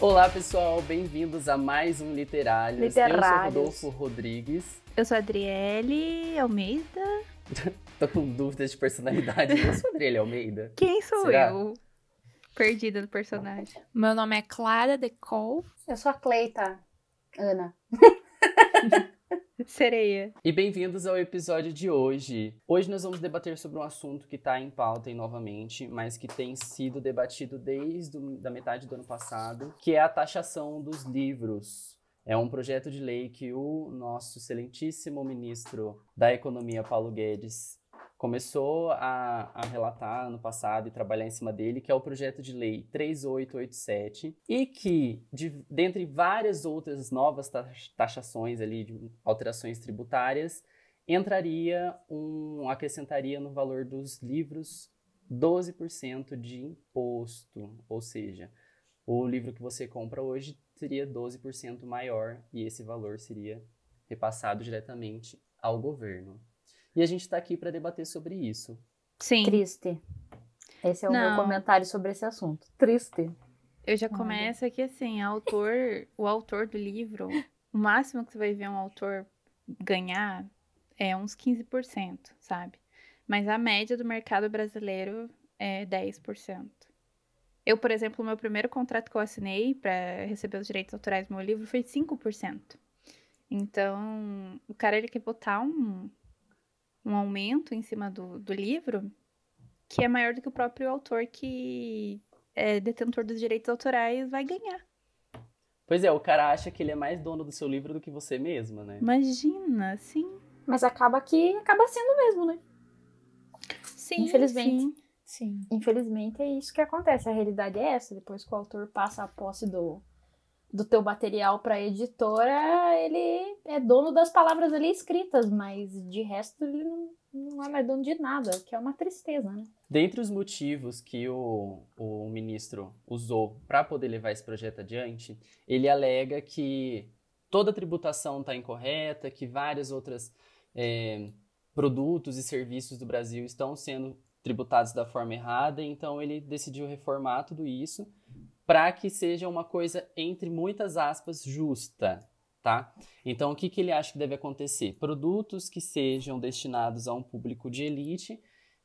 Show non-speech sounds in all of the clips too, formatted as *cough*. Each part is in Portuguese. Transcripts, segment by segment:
Olá, pessoal, bem-vindos a mais um Literários. Literários. Eu sou Rodolfo Rodrigues. Eu sou a Adriele Almeida. *laughs* Tô com dúvidas de personalidade. Eu sou a Adriele Almeida. Quem sou Será? eu? Perdida do personagem. Meu nome é Clara Decol. Eu sou a Cleita. Ana. *laughs* Sereia. E bem-vindos ao episódio de hoje. Hoje nós vamos debater sobre um assunto que está em pauta aí novamente, mas que tem sido debatido desde a da metade do ano passado, que é a taxação dos livros. É um projeto de lei que o nosso excelentíssimo ministro da Economia, Paulo Guedes, começou a, a relatar ano passado e trabalhar em cima dele, que é o projeto de lei 3887, e que, de, dentre várias outras novas tax- taxações ali, alterações tributárias, entraria um, acrescentaria no valor dos livros 12% de imposto, ou seja, o livro que você compra hoje seria 12% maior e esse valor seria repassado diretamente ao governo. E a gente está aqui para debater sobre isso. Sim. Triste. Esse é o meu Não. comentário sobre esse assunto. Triste. Eu já começo aqui assim, autor, o autor do livro, o máximo que você vai ver um autor ganhar é uns 15%, sabe? Mas a média do mercado brasileiro é 10%. Eu, por exemplo, o meu primeiro contrato que eu assinei para receber os direitos autorais do meu livro foi 5%. Então, o cara ele quer botar um, um aumento em cima do, do livro que é maior do que o próprio autor que é detentor dos direitos autorais vai ganhar. Pois é, o cara acha que ele é mais dono do seu livro do que você mesma, né? Imagina, sim. Mas acaba que acaba sendo mesmo, né? Sim, Infelizmente. sim. Sim. Infelizmente é isso que acontece. A realidade é essa. Depois que o autor passa a posse do, do teu material para editora, ele é dono das palavras ali escritas, mas de resto ele não, não é mais dono de nada, que é uma tristeza, né? Dentre os motivos que o, o ministro usou para poder levar esse projeto adiante, ele alega que toda a tributação está incorreta, que vários outros produtos e serviços do Brasil estão sendo tributados da forma errada, então ele decidiu reformar tudo isso para que seja uma coisa, entre muitas aspas, justa. Tá? Então, o que, que ele acha que deve acontecer? Produtos que sejam destinados a um público de elite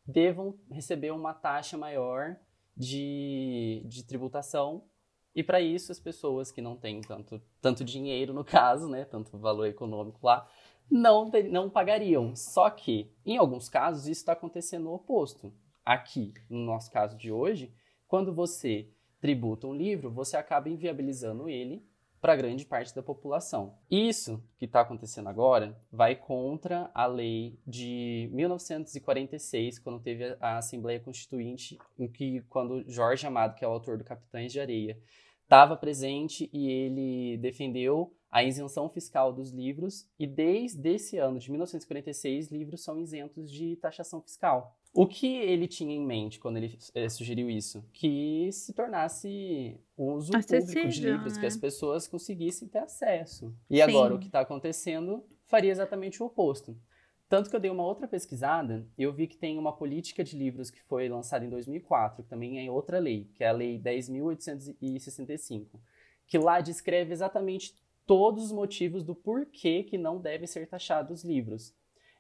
devam receber uma taxa maior de, de tributação. E para isso, as pessoas que não têm tanto, tanto dinheiro, no caso, né, tanto valor econômico lá, não, não pagariam. Só que, em alguns casos, isso está acontecendo o oposto. Aqui, no nosso caso de hoje, quando você tributa um livro, você acaba inviabilizando ele para grande parte da população. Isso que está acontecendo agora vai contra a lei de 1946, quando teve a Assembleia Constituinte, em que quando Jorge Amado, que é o autor do Capitães de Areia, estava presente e ele defendeu a isenção fiscal dos livros e desde esse ano de 1946 livros são isentos de taxação fiscal. O que ele tinha em mente quando ele eh, sugeriu isso? Que se tornasse uso público de livros, que né? as pessoas conseguissem ter acesso. E Sim. agora o que está acontecendo faria exatamente o oposto. Tanto que eu dei uma outra pesquisada, eu vi que tem uma política de livros que foi lançada em 2004, que também é outra lei, que é a Lei 10.865, que lá descreve exatamente todos os motivos do porquê que não devem ser taxados os livros.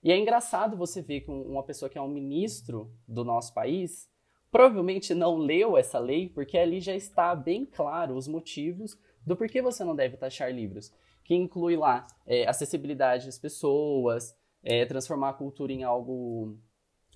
E é engraçado você ver que um- uma pessoa que é um ministro do nosso país provavelmente não leu essa lei, porque ali já está bem claro os motivos do porquê você não deve taxar livros, que inclui lá é, acessibilidade das pessoas, é, transformar a cultura em algo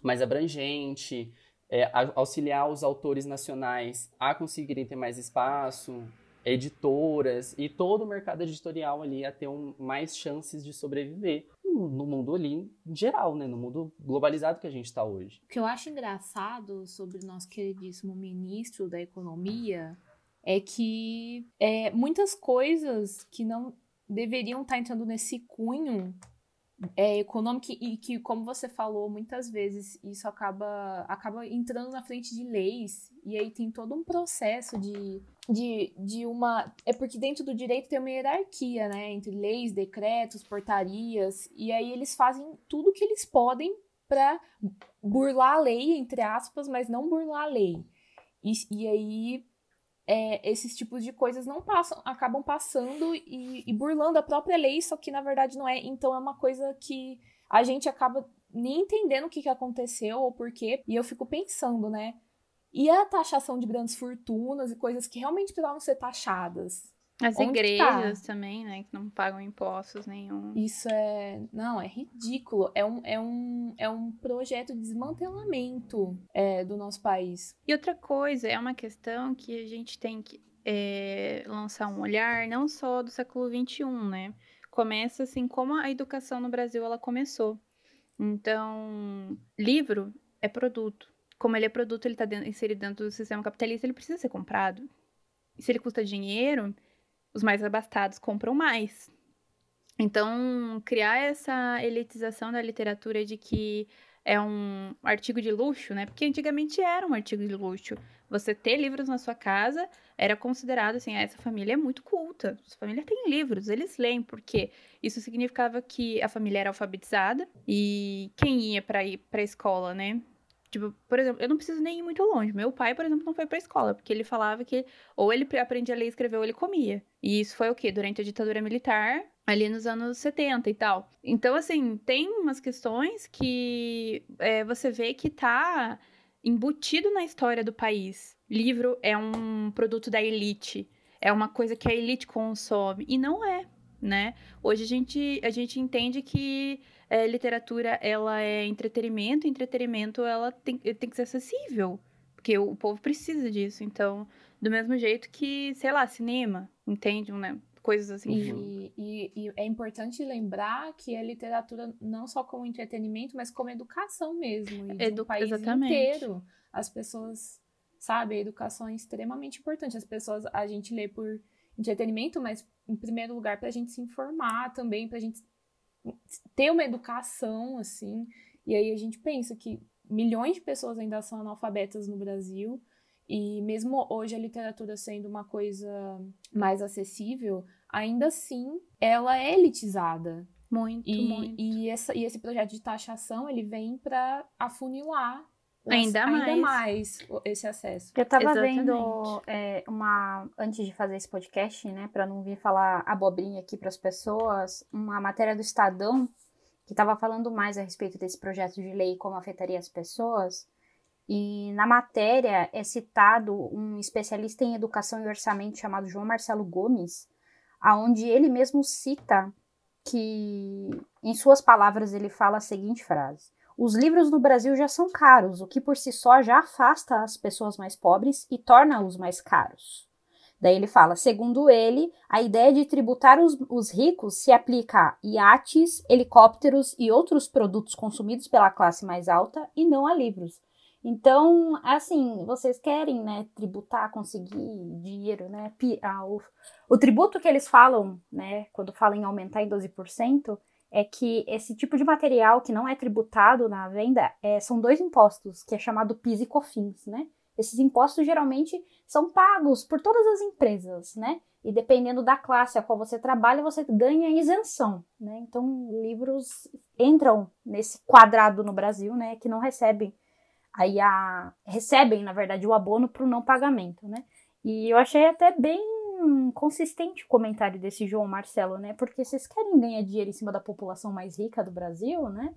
mais abrangente, é, auxiliar os autores nacionais a conseguirem ter mais espaço, editoras e todo o mercado editorial ali a ter um- mais chances de sobreviver no mundo ali em geral, né? No mundo globalizado que a gente está hoje. O que eu acho engraçado sobre o nosso queridíssimo ministro da Economia é que é, muitas coisas que não deveriam estar entrando nesse cunho é, econômico e que, como você falou, muitas vezes isso acaba, acaba entrando na frente de leis e aí tem todo um processo de, de, de uma... É porque dentro do direito tem uma hierarquia, né? Entre leis, decretos, portarias e aí eles fazem tudo que eles podem para burlar a lei, entre aspas, mas não burlar a lei. E, e aí é, esses tipos de coisas não passam, acabam passando e, e burlando a própria lei, só que na verdade não é. Então é uma coisa que a gente acaba nem entendendo o que, que aconteceu ou por quê. E eu fico pensando, né? E a taxação de grandes fortunas e coisas que realmente precisavam ser taxadas? As Onde tá? igrejas também, né? Que não pagam impostos nenhum. Isso é. Não, é ridículo. É um, é um, é um projeto de desmantelamento é, do nosso país. E outra coisa, é uma questão que a gente tem que é, lançar um olhar não só do século XXI, né? Começa assim como a educação no Brasil ela começou. Então, livro é produto. Como ele é produto, ele está inserido dentro do sistema capitalista, ele precisa ser comprado. E se ele custa dinheiro, os mais abastados compram mais. Então, criar essa elitização da literatura de que é um artigo de luxo, né? Porque antigamente era um artigo de luxo. Você ter livros na sua casa era considerado assim, ah, essa família é muito culta. Essa família tem livros, eles leem, porque isso significava que a família era alfabetizada e quem ia para ir para a escola, né? Tipo, por exemplo, eu não preciso nem ir muito longe. Meu pai, por exemplo, não foi pra escola, porque ele falava que ou ele aprendia a ler e escrever ou ele comia. E isso foi o quê? Durante a ditadura militar, ali nos anos 70 e tal. Então, assim, tem umas questões que é, você vê que tá embutido na história do país. Livro é um produto da elite. É uma coisa que a elite consome. E não é, né? Hoje a gente, a gente entende que é, literatura ela é entretenimento, entretenimento ela tem, tem que ser acessível, porque o, o povo precisa disso. Então, do mesmo jeito que, sei lá, cinema, entende? Né? Coisas assim. E, e, e, é importante lembrar que a literatura não só como entretenimento, mas como educação mesmo. E Edu um país exatamente. inteiro. As pessoas, sabe, a educação é extremamente importante. As pessoas, a gente lê por entretenimento, mas em primeiro lugar para a gente se informar também, para a gente ter uma educação, assim. E aí a gente pensa que milhões de pessoas ainda são analfabetas no Brasil. E mesmo hoje a literatura sendo uma coisa mais acessível, ainda assim ela é elitizada. Muito, e, muito. E, essa, e esse projeto de taxação, ele vem para afunilar ainda, ainda mais. mais esse acesso. Eu tava Exatamente. vendo é, uma antes de fazer esse podcast, né, para não vir falar abobrinha aqui para as pessoas, uma matéria do Estadão que estava falando mais a respeito desse projeto de lei e como afetaria as pessoas. E na matéria é citado um especialista em educação e orçamento chamado João Marcelo Gomes, aonde ele mesmo cita que, em suas palavras, ele fala a seguinte frase: os livros no Brasil já são caros, o que por si só já afasta as pessoas mais pobres e torna-os mais caros. Daí ele fala: segundo ele, a ideia de tributar os, os, ricos se aplica a iates, helicópteros e outros produtos consumidos pela classe mais alta e não a livros. Então, assim, vocês querem, né, tributar, conseguir dinheiro, né? O, o tributo que eles falam, né, quando falam em aumentar em 12%, é que esse tipo de material que não é tributado na venda é, são dois impostos, que é chamado PIS e COFINS, né? Esses impostos geralmente são pagos por todas as empresas, né? E dependendo da classe a qual você trabalha, você ganha isenção, né? Então, livros entram nesse quadrado no Brasil, né? Que não recebem, aí a recebem, na verdade, o abono para o não pagamento, né? E eu achei até bem consistente o comentário desse João Marcelo, né? Porque vocês querem ganhar dinheiro em cima da população mais rica do Brasil, né?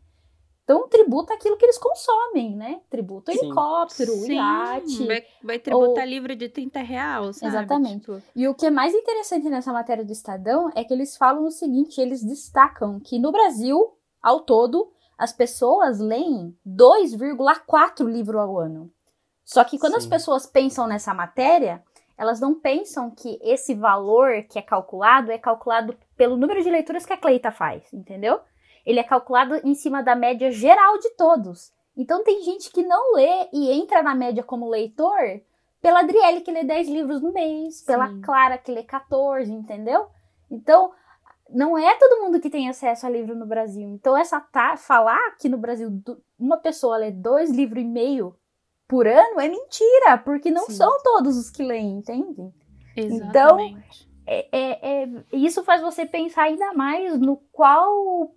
Então tributa aquilo que eles consomem, né? Tributa Sim. helicóptero, Sim. iate. Vai, vai tributar ou... livro de 30 reais, sabe? Exatamente. Tipo... E o que é mais interessante nessa matéria do Estadão é que eles falam o seguinte, eles destacam que no Brasil, ao todo, as pessoas leem 2,4 livros ao ano. Só que quando Sim. as pessoas pensam nessa matéria, elas não pensam que esse valor que é calculado é calculado pelo número de leituras que a Cleita faz, entendeu? Ele é calculado em cima da média geral de todos. Então tem gente que não lê e entra na média como leitor pela Adriele que lê 10 livros no mês, Sim. pela Clara que lê 14, entendeu? Então, não é todo mundo que tem acesso a livro no Brasil. Então, essa tá, falar que no Brasil uma pessoa lê dois livros e meio por ano é mentira, porque não Sim. são todos os que leem, entende? Então, Exatamente. Então, é, é, é, isso faz você pensar ainda mais no qual.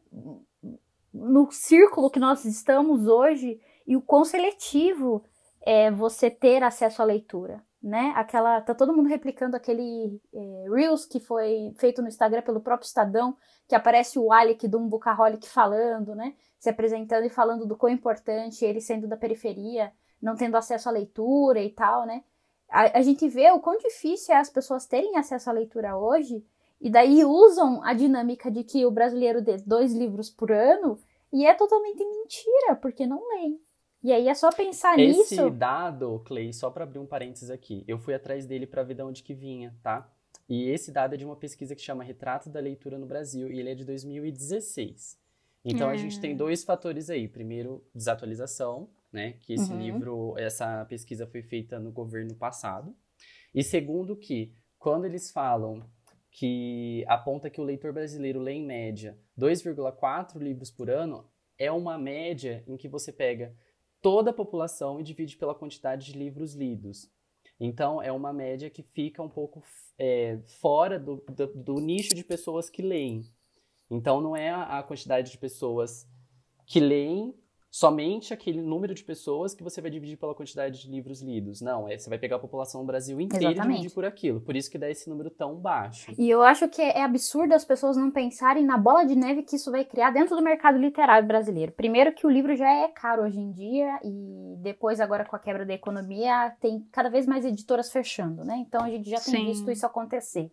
no círculo que nós estamos hoje e o quão seletivo é você ter acesso à leitura. né? Aquela tá todo mundo replicando aquele é, reels que foi feito no Instagram pelo próprio Estadão, que aparece o Alec do Umbucaholic falando, né? Se apresentando e falando do quão importante ele sendo da periferia, não tendo acesso à leitura e tal, né? A, a gente vê o quão difícil é as pessoas terem acesso à leitura hoje e daí usam a dinâmica de que o brasileiro lê dois livros por ano e é totalmente mentira, porque não leem. E aí é só pensar Esse nisso. Esse dado, Clay, só para abrir um parênteses aqui, eu fui atrás dele para ver de onde que vinha, tá? E esse dado é de uma pesquisa que chama Retrato da Leitura no Brasil, e ele é de 2016. Então a gente tem hum. dois fatores aí. Primeiro, desatualização, né? Que esse uhum. livro, essa pesquisa foi feita no governo passado. E segundo que, quando eles falam que aponta que o leitor brasileiro lê em média 2,4 livros por ano, é uma média em que você pega toda a população e divide pela quantidade de livros lidos. Então, é uma média que fica um pouco é, fora do, do, do, nicho de pessoas que leem. Então, não é a quantidade de pessoas que leem somente aquele número de pessoas que você vai dividir pela quantidade de livros lidos. Não, é, você vai pegar a população do Brasil inteira Exatamente. e dividir por aquilo. Por isso que dá esse número tão baixo. E eu acho que é absurdo as pessoas não pensarem na bola de neve que isso vai criar dentro do mercado literário brasileiro. Primeiro que o livro já é caro hoje em dia e depois agora com a quebra da economia tem cada vez mais editoras fechando, né? Então a gente já tem Sim. visto isso acontecer.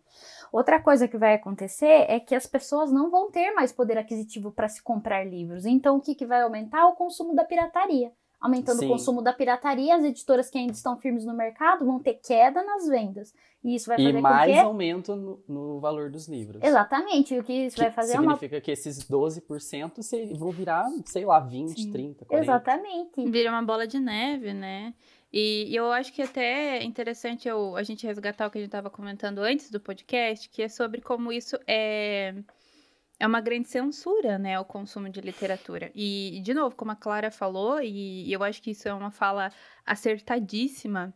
Outra coisa que vai acontecer é que as pessoas não vão ter mais poder aquisitivo para se comprar livros. Então o que, que vai aumentar? O consumo da pirataria. Aumentando Sim. o consumo da pirataria, as editoras que ainda estão firmes no mercado vão ter queda nas vendas. E isso vai fazer e mais com que... aumento no, no, valor dos livros. Exatamente. O que isso que vai fazer significa é uma... que esses 12% vão virar, sei lá, 20, Sim. 30, 40. Exatamente. Vira uma bola de neve, né? E, e eu acho que até é interessante eu, a gente resgatar o que a gente estava comentando antes do podcast, que é sobre como isso é é uma grande censura, né, o consumo de literatura. E, de novo, como a Clara falou, e eu acho que isso é uma fala acertadíssima,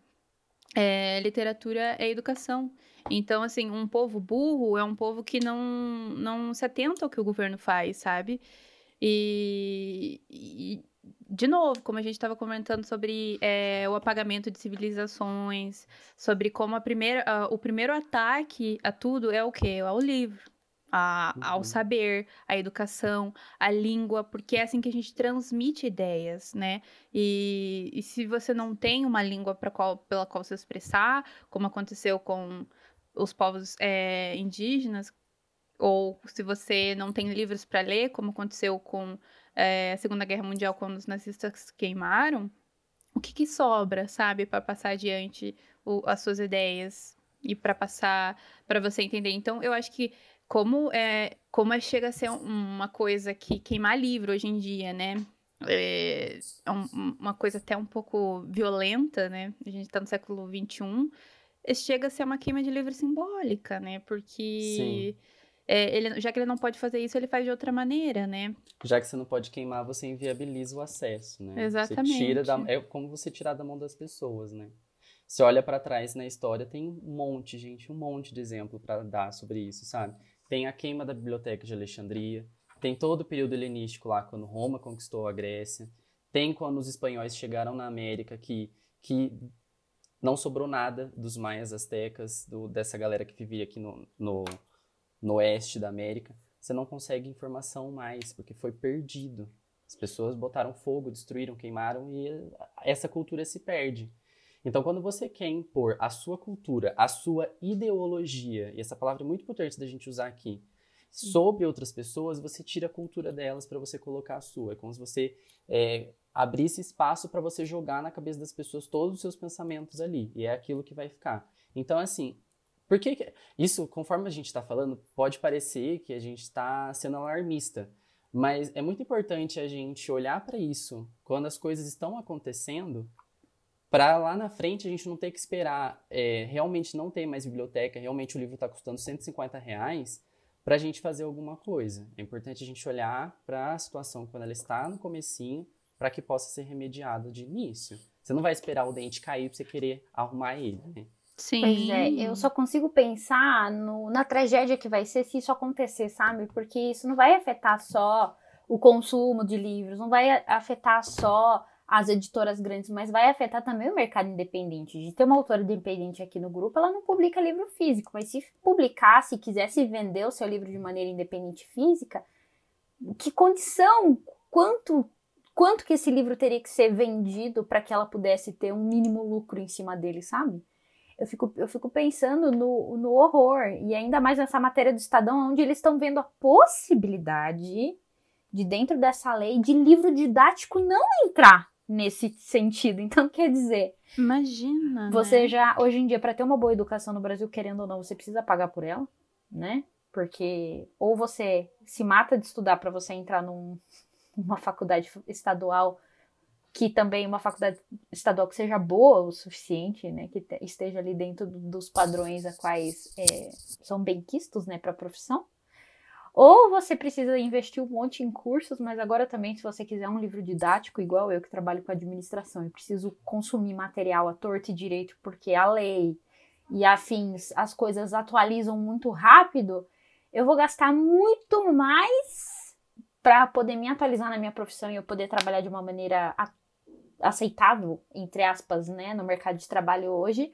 é, literatura é educação. Então, assim, um povo burro é um povo que não, não se atenta ao que o governo faz, sabe? E, e de novo, como a gente estava comentando sobre é, o apagamento de civilizações, sobre como a primeira, o primeiro ataque a tudo é o quê? É o livro a, ao uhum. saber, à educação, à língua, porque é assim que a gente transmite ideias, né? E, e se você não tem uma língua qual, pela qual se expressar, como aconteceu com os povos é, indígenas, ou se você não tem livros para ler, como aconteceu com é, a Segunda Guerra Mundial, quando os nazistas queimaram, o que, que sobra, sabe, para passar adiante o, as suas ideias e para passar para você entender? Então, eu acho que como é, como é, chega a ser uma coisa que queimar livro hoje em dia, né? É, é um, uma coisa até um pouco violenta, né? A gente está no século XXI. Chega a ser uma queima de livro simbólica, né? Porque é, ele, já que ele não pode fazer isso, ele faz de outra maneira, né? Já que você não pode queimar, você inviabiliza o acesso, né? Exatamente. Você tira da, é como você tirar da mão das pessoas, né? Você olha para trás na história, tem um monte, gente, um monte de exemplo para dar sobre isso, sabe? Tem a queima da biblioteca de Alexandria, tem todo o período helenístico lá, quando Roma conquistou a Grécia, tem quando os espanhóis chegaram na América, que, que não sobrou nada dos maias astecas, do, dessa galera que vivia aqui no, no, no oeste da América. Você não consegue informação mais, porque foi perdido. As pessoas botaram fogo, destruíram, queimaram e essa cultura se perde. Então, quando você quer impor a sua cultura, a sua ideologia, e essa palavra é muito importante da gente usar aqui, sobre outras pessoas, você tira a cultura delas para você colocar a sua. É como se você é, abrisse espaço para você jogar na cabeça das pessoas todos os seus pensamentos ali. E é aquilo que vai ficar. Então, assim, por que isso, conforme a gente está falando, pode parecer que a gente está sendo alarmista. Mas é muito importante a gente olhar para isso quando as coisas estão acontecendo para lá na frente a gente não ter que esperar é, realmente não ter mais biblioteca, realmente o livro está custando 150 reais para a gente fazer alguma coisa. É importante a gente olhar para a situação quando ela está no comecinho para que possa ser remediada de início. Você não vai esperar o dente cair para você querer arrumar ele, né? Sim. Pois é, eu só consigo pensar no, na tragédia que vai ser se isso acontecer, sabe? Porque isso não vai afetar só o consumo de livros, não vai afetar só as editoras grandes, mas vai afetar também o mercado independente. De ter uma autora independente aqui no grupo, ela não publica livro físico, mas se publicasse, quisesse vender o seu livro de maneira independente física, que condição, quanto quanto que esse livro teria que ser vendido para que ela pudesse ter um mínimo lucro em cima dele, sabe? Eu fico, eu fico pensando no, no horror, e ainda mais nessa matéria do Estadão, onde eles estão vendo a possibilidade de, dentro dessa lei, de livro didático não entrar nesse sentido. Então, quer dizer. Imagina. Você né? já, hoje em dia, para ter uma boa educação no Brasil, querendo ou não, você precisa pagar por ela, né? Porque ou você se mata de estudar para você entrar num, *laughs* numa faculdade estadual que também uma faculdade estadual que seja boa o suficiente, né, que esteja ali dentro dos padrões a quais é, são benquistos, né, para a profissão. Ou você precisa investir um monte em cursos, mas agora também, se você quiser um livro didático, igual eu que trabalho com administração e preciso consumir material à torta e direito, porque a lei e afins, as coisas atualizam muito rápido, eu vou gastar muito mais para poder me atualizar na minha profissão e eu poder trabalhar de uma maneira aceitável, entre aspas, né, no mercado de trabalho hoje,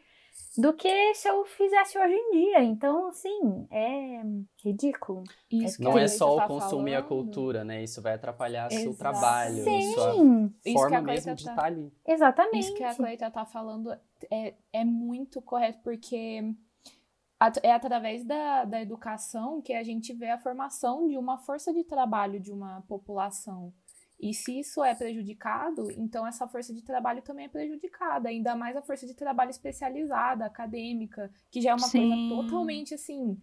do que se eu fizesse hoje em dia. Então, assim, é ridículo. Isso não é só o consumir falando. a cultura, né? Isso vai atrapalhar Exato. seu trabalho, Sim. sua Isso forma mesmo de estar tá ali. Exatamente. Isso que a Cleita tá falando é, é muito correto, porque é através da, da educação que a gente vê a formação de uma força de trabalho de uma população. E se isso é prejudicado, então essa força de trabalho também é prejudicada, ainda mais a força de trabalho especializada, acadêmica, que já é uma Sim. coisa totalmente assim,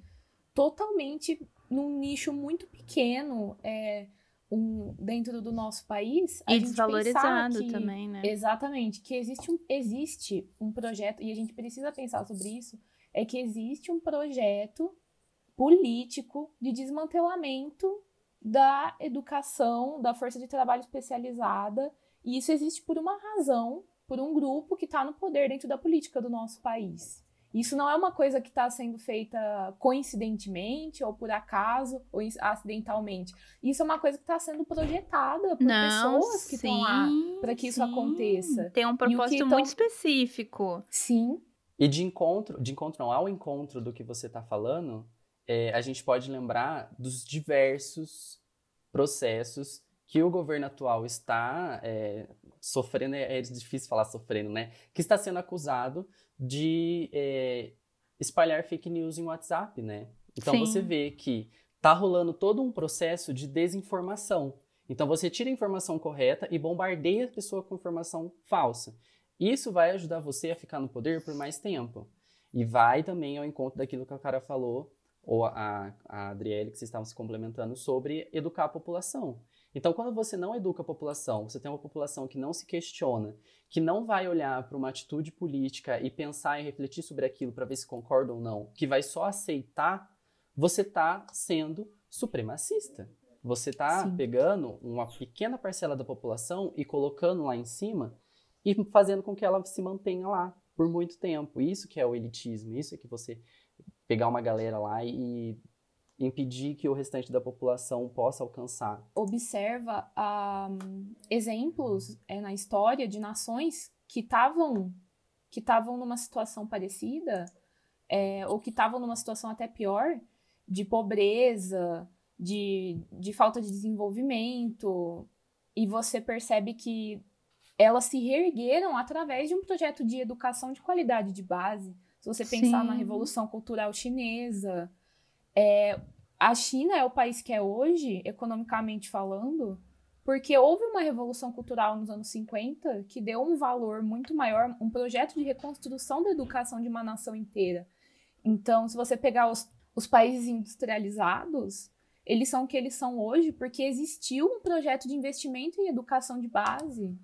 totalmente num nicho muito pequeno, é, um, dentro do nosso país. E desvalorizado que, também, né? Exatamente, que existe um, existe um projeto, e a gente precisa pensar sobre isso, é que existe um projeto político de desmantelamento da educação, da força de trabalho especializada, e isso existe por uma razão, por um grupo que está no poder dentro da política do nosso país. Isso não é uma coisa que está sendo feita coincidentemente, ou por acaso, ou acidentalmente. Isso é uma coisa que está sendo projetada por não, pessoas que estão lá para que sim. isso aconteça. Tem um propósito muito específico. Sim. E de encontro, de encontro não, ao encontro do que você está falando, é, a gente pode lembrar dos diversos processos que o governo atual está é, sofrendo, é, é, difícil falar sofrendo, né? Que está sendo acusado de é, espalhar fake news em WhatsApp, né? Então Sim. você vê que tá rolando todo um processo de desinformação. Então você tira a informação correta e bombardeia a pessoa com informação falsa. Isso vai ajudar você a ficar no poder por mais tempo. E vai também ao encontro daquilo que a cara falou ou a, a Adriele, que vocês estavam se complementando, sobre educar a população. Então, quando você não educa a população, você tem uma população que não se questiona, que não vai olhar para uma atitude política e pensar e refletir sobre aquilo para ver se concorda ou não, que vai só aceitar, você está sendo supremacista. Você está pegando uma pequena parcela da população e colocando lá em cima e fazendo com que ela se mantenha lá por muito tempo. Isso que é o elitismo, isso é que você pegar uma galera lá e impedir que o restante da população possa alcançar. Observa um, exemplos é, na história de nações que estavam que estavam numa situação parecida é, ou que estavam numa situação até pior de pobreza, de, de falta de desenvolvimento e você percebe que elas se reergueram através de um projeto de educação de qualidade de base se você pensar Sim. na Revolução Cultural Chinesa, é, a China é o país que é hoje, economicamente falando, porque houve uma revolução cultural nos anos 50 que deu um valor muito maior, um projeto de reconstrução da educação de uma nação inteira. Então, se você pegar os, os países industrializados, eles são o que eles são hoje porque existiu um projeto de investimento em educação de base.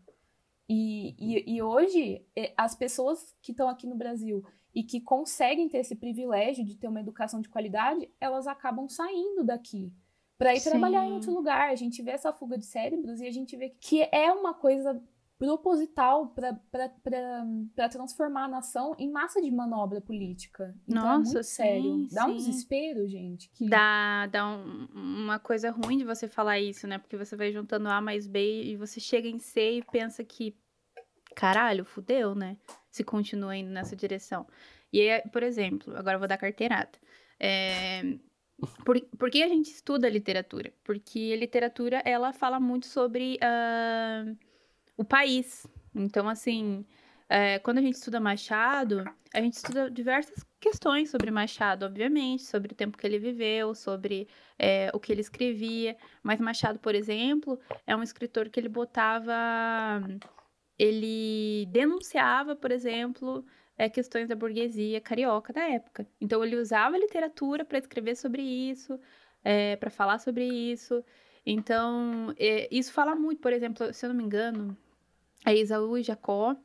E, e, e hoje, as pessoas que estão aqui no Brasil e que conseguem ter esse privilégio de ter uma educação de qualidade, elas acabam saindo daqui para ir Sim. trabalhar em outro lugar. A gente vê essa fuga de cérebros e a gente vê que é uma coisa proposital para transformar a nação em massa de manobra política. Então é Nossa, é muito sim, sério. Dá sim. um desespero, gente. Que... Dá, dá um, uma coisa ruim de você falar isso, né? Porque você vai juntando A mais B e você chega em C e pensa que caralho, fudeu, né? Se continua indo nessa direção. E aí, por exemplo, agora eu vou dar carteirada. É, por, por que a gente estuda literatura? Porque a literatura, ela fala muito sobre uh, o país. Então, assim, é, quando a gente estuda Machado, a gente estuda diversas questões sobre Machado, obviamente, sobre o tempo que ele viveu, sobre é, o que ele escrevia. Mas Machado, por exemplo, é um escritor que ele botava. Ele denunciava, por exemplo, é, questões da burguesia carioca da época. Então ele usava a literatura para escrever sobre isso, é, para falar sobre isso. Então é, isso fala muito, por exemplo, se eu não me engano, a Isaú e Jacó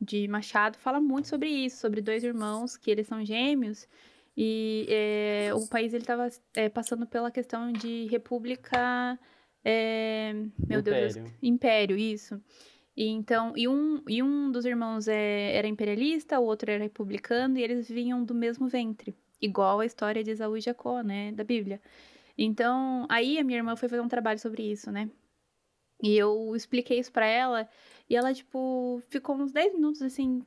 de Machado fala muito sobre isso, sobre dois irmãos que eles são gêmeos e é, o país ele estava passando pela questão de república, meu Império. Deus, império, isso. E então, e um, e um dos irmãos é, era imperialista, o outro era republicano, e eles vinham do mesmo ventre, igual a história de Esaú e Jacó, né, da Bíblia. Então, aí a minha irmã foi fazer um trabalho sobre isso, né? E eu expliquei isso para ela, e ela, tipo, ficou uns 10 minutos assim,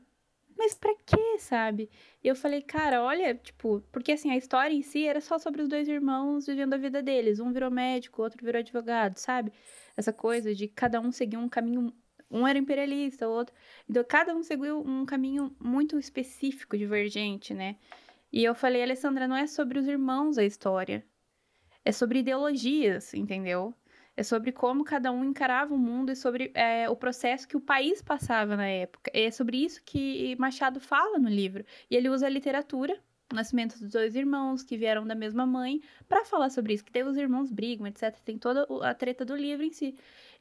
mas pra quê, sabe? E eu falei, cara, olha, tipo, porque assim, a história em si era só sobre os dois irmãos vivendo a vida deles. Um virou médico, o outro virou advogado, sabe? Essa coisa de cada um seguir um caminho um era imperialista, o outro. Então, cada um seguiu um caminho muito específico, divergente, né? E eu falei, Alessandra, não é sobre os irmãos a história. É sobre ideologias, entendeu? É sobre como cada um encarava o mundo e sobre é, o processo que o país passava na época. É sobre isso que Machado fala no livro. E ele usa a literatura o nascimento dos dois irmãos que vieram da mesma mãe, para falar sobre isso, que teve os irmãos brigam, etc. Tem toda a treta do livro em si.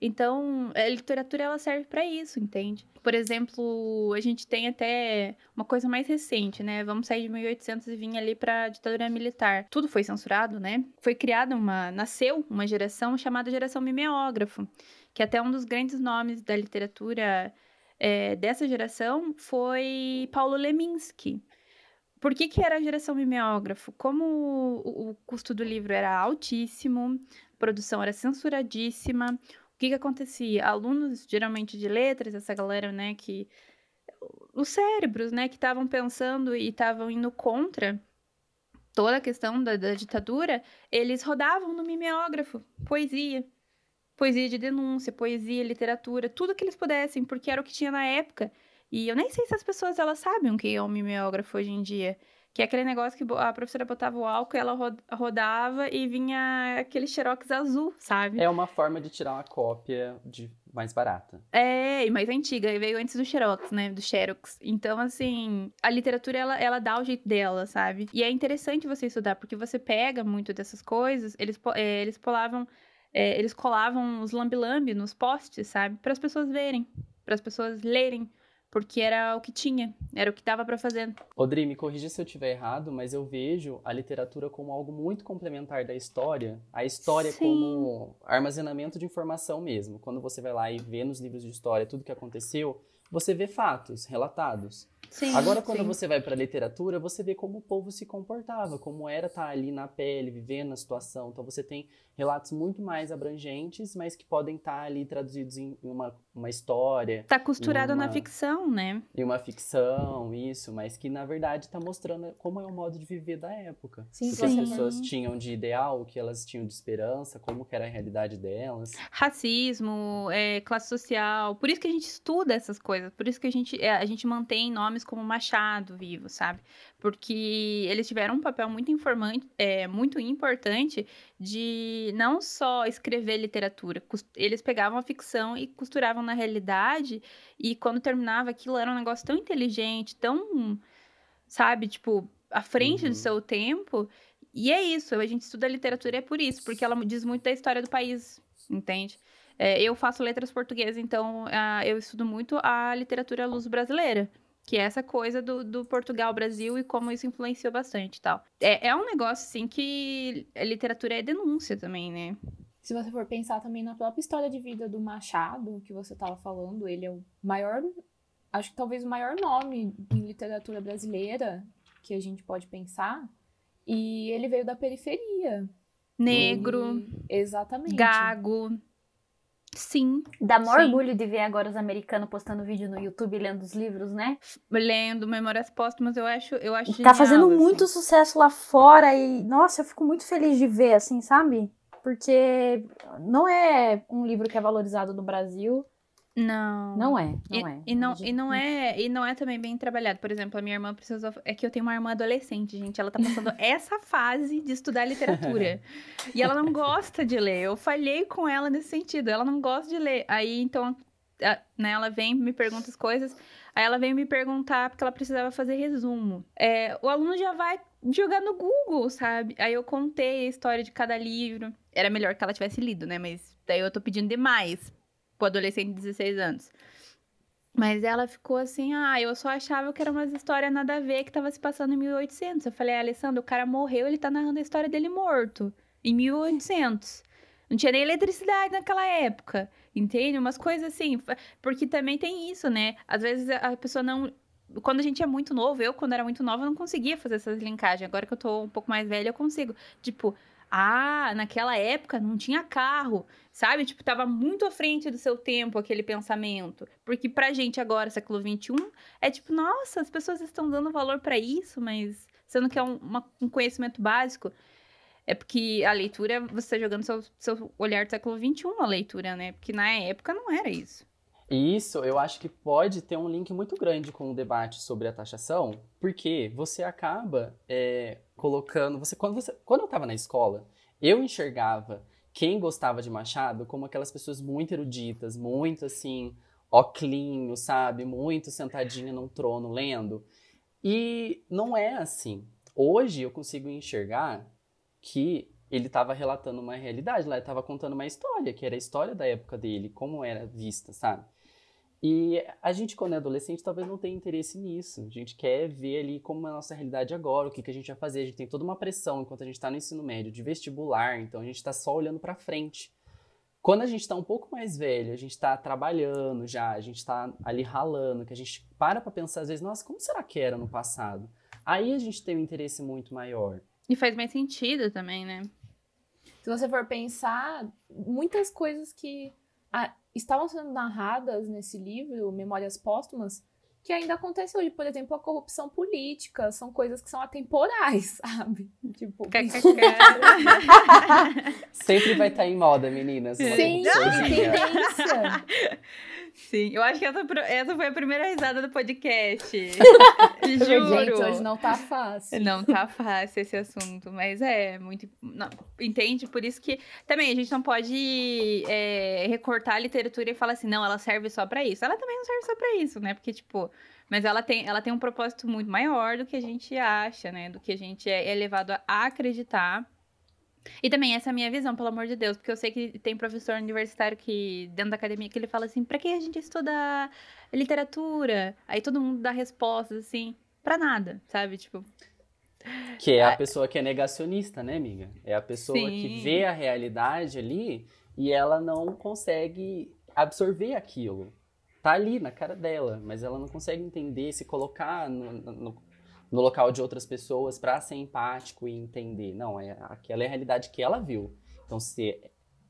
Então, a literatura ela serve para isso, entende? Por exemplo, a gente tem até uma coisa mais recente, né? Vamos sair de 1800 e vir ali para ditadura militar. Tudo foi censurado, né? Foi criada uma, nasceu uma geração chamada geração mimeógrafo, que até um dos grandes nomes da literatura é, dessa geração foi Paulo Leminski. Por que, que era a geração mimeógrafo? Como o, o custo do livro era altíssimo, a produção era censuradíssima, o que, que acontecia? Alunos, geralmente de letras, essa galera, né, que. Os cérebros, né, que estavam pensando e estavam indo contra toda a questão da, da, ditadura, eles rodavam no mimeógrafo, poesia. Poesia de denúncia, poesia, literatura, tudo que eles pudessem, porque era o que tinha na época. E eu nem sei se as pessoas elas sabem o que é um mimeógrafo hoje em dia. Que é aquele negócio que a professora botava o álcool, ela rodava e vinha aquele xerox azul, sabe? É uma forma de tirar uma cópia de mais barata. É, e mais antiga, e veio antes do xerox, né, do xerox. Então, assim, a literatura, ela, ela dá o jeito dela, sabe? E é interessante você estudar, porque você pega muito dessas coisas, eles, é, eles polavam, é, eles colavam os lambi-lambi nos postes, sabe? Para as pessoas verem, para as pessoas lerem porque era o que tinha, era o que dava para fazer. Odri, me corrija se eu estiver errado, mas eu vejo a literatura como algo muito complementar da história, a história Sim. como armazenamento de informação mesmo. Quando você vai lá e vê nos livros de história tudo que aconteceu, você vê fatos relatados. Sim, Agora, quando sim. você vai para a literatura, você vê como o povo se comportava, como era estar tá ali na pele, vivendo a situação. Então, você tem relatos muito mais abrangentes, mas que podem estar tá ali traduzidos em uma, uma história. Está costurado uma, na ficção, né? Em uma ficção, isso, mas que na verdade está mostrando como é o modo de viver da época. Sim, o que as pessoas tinham de ideal, o que elas tinham de esperança, como que era a realidade delas. Racismo, é, classe social. Por isso que a gente estuda essas coisas. Por isso que a gente, é, a gente mantém nomes como Machado vivo, sabe? Porque eles tiveram um papel muito informante, é, muito importante de não só escrever literatura, eles pegavam a ficção e costuravam na realidade, e quando terminava aquilo era um negócio tão inteligente, tão, sabe, tipo, à frente Uhum. do seu tempo. E é isso, a gente estuda literatura é por isso, porque ela diz muito da história do país, entende? É, eu faço letras portuguesas, então ah, eu estudo muito a literatura luz brasileira. Que é essa coisa do, do Portugal-Brasil e como isso influenciou bastante e tal. É, é um negócio, assim, que a literatura é denúncia também, né? Se você for pensar também na própria história de vida do Machado, que você estava falando, ele é o maior, acho que talvez o maior nome em literatura brasileira que a gente pode pensar. E ele veio da periferia. Negro, E- exatamente. gago, Sim. Dá maior Sim. orgulho de ver agora os americanos postando vídeo no YouTube lendo os livros, né? Lendo Memórias Póstumas, eu acho, eu acho tá genial, fazendo assim. muito sucesso lá fora e, nossa, eu fico muito feliz de ver, assim, sabe? Porque não é um livro que é valorizado no Brasil. Não. Não é, E, não é. e não, gente- e não é e não é também bem trabalhado. Por exemplo, a minha irmã precisou. É que eu tenho uma irmã adolescente, gente. Ela tá passando *laughs* essa fase de estudar literatura. e ela não gosta de ler. Eu falhei com ela nesse sentido. Ela não gosta de ler. Aí, então, a- né, ela vem, me pergunta as coisas. Aí ela veio me perguntar porque ela precisava fazer resumo. É, o aluno já vai jogar no Google, sabe? Aí eu contei a história de cada livro. Era melhor que ela tivesse lido, né? Mas daí eu tô pedindo demais pro adolescente de 16 anos. Mas ela ficou assim, ah, eu só achava que era umas histórias nada a ver que tava se passando em 1800. Eu falei, Alessandro, o cara morreu, ele tá narrando a história dele morto, em 1800. Não tinha nem eletricidade naquela época, entende? Umas coisas assim, porque também tem isso, né? Às vezes a pessoa não... Quando a gente é muito novo, eu quando era muito nova, não conseguia fazer essas linkagens. Agora que eu tô um pouco mais velha, eu consigo. Tipo, ah, naquela época não tinha carro, sabe? Tipo, tava muito à frente do seu tempo aquele pensamento. Porque pra gente agora, século XXI, é tipo, nossa, as pessoas estão dando valor pra isso, mas sendo que é um, uma- um conhecimento básico. É porque a leitura, você tá jogando seu, seu olhar do século XXI a leitura, né? Porque na época não era isso. E isso eu acho que pode ter um link muito grande com o debate sobre a taxação, porque você acaba é, colocando. Você, quando, você, quando eu estava na escola, eu enxergava quem gostava de Machado como aquelas pessoas muito eruditas, muito assim, oclinho, sabe? Muito sentadinha num trono lendo. E não é assim. Hoje eu consigo enxergar que ele estava relatando uma realidade, lá ele estava contando uma história, que era a história da época dele, como era vista, sabe? E a gente, quando é adolescente, talvez não tenha interesse nisso. A gente quer ver ali como é a nossa realidade agora, o que, que a gente vai fazer. A gente tem toda uma pressão enquanto a gente está no ensino médio, de vestibular, então a gente está só olhando para frente. Quando a gente está um pouco mais velho, a gente está trabalhando já, a gente está ali ralando, que a gente para para pensar às vezes, nossa, como será que era no passado? Aí a gente tem um interesse muito maior. E faz mais sentido também, né? Se você for pensar, muitas coisas que estavam sendo narradas nesse livro, Memórias Póstumas, que ainda acontece hoje. Por exemplo, a corrupção política. São coisas que são atemporais, *laughs* sabe? Tipo, Sempre vai estar em moda, meninas. sim, tendência. Sim, eu acho que essa, essa foi a primeira risada do podcast. *laughs* Gente, Juro. hoje não tá fácil. Não tá fácil esse assunto, mas é muito. não, entende? Por isso que também a gente não pode é, recortar a literatura e falar assim, não, ela serve só pra isso. Ela também não serve só pra isso, né? Porque, tipo. Mas ela tem, ela tem um propósito muito maior do que a gente acha, né? Do que a gente é, é levado a acreditar. E também essa é a minha visão, pelo amor de Deus, porque eu sei que tem professor universitário que, dentro da academia, que ele fala assim, pra que a gente estuda literatura? Aí todo mundo dá respostas assim, pra nada, sabe? Tipo, Que é a pessoa que é negacionista, né, amiga? É a pessoa Sim. que vê a realidade ali e ela não consegue absorver aquilo. Tá ali na cara dela, mas ela não consegue entender, se colocar no, no, no local de outras pessoas pra ser empático e entender. Não, é, aquela é a realidade que ela viu. Então, se,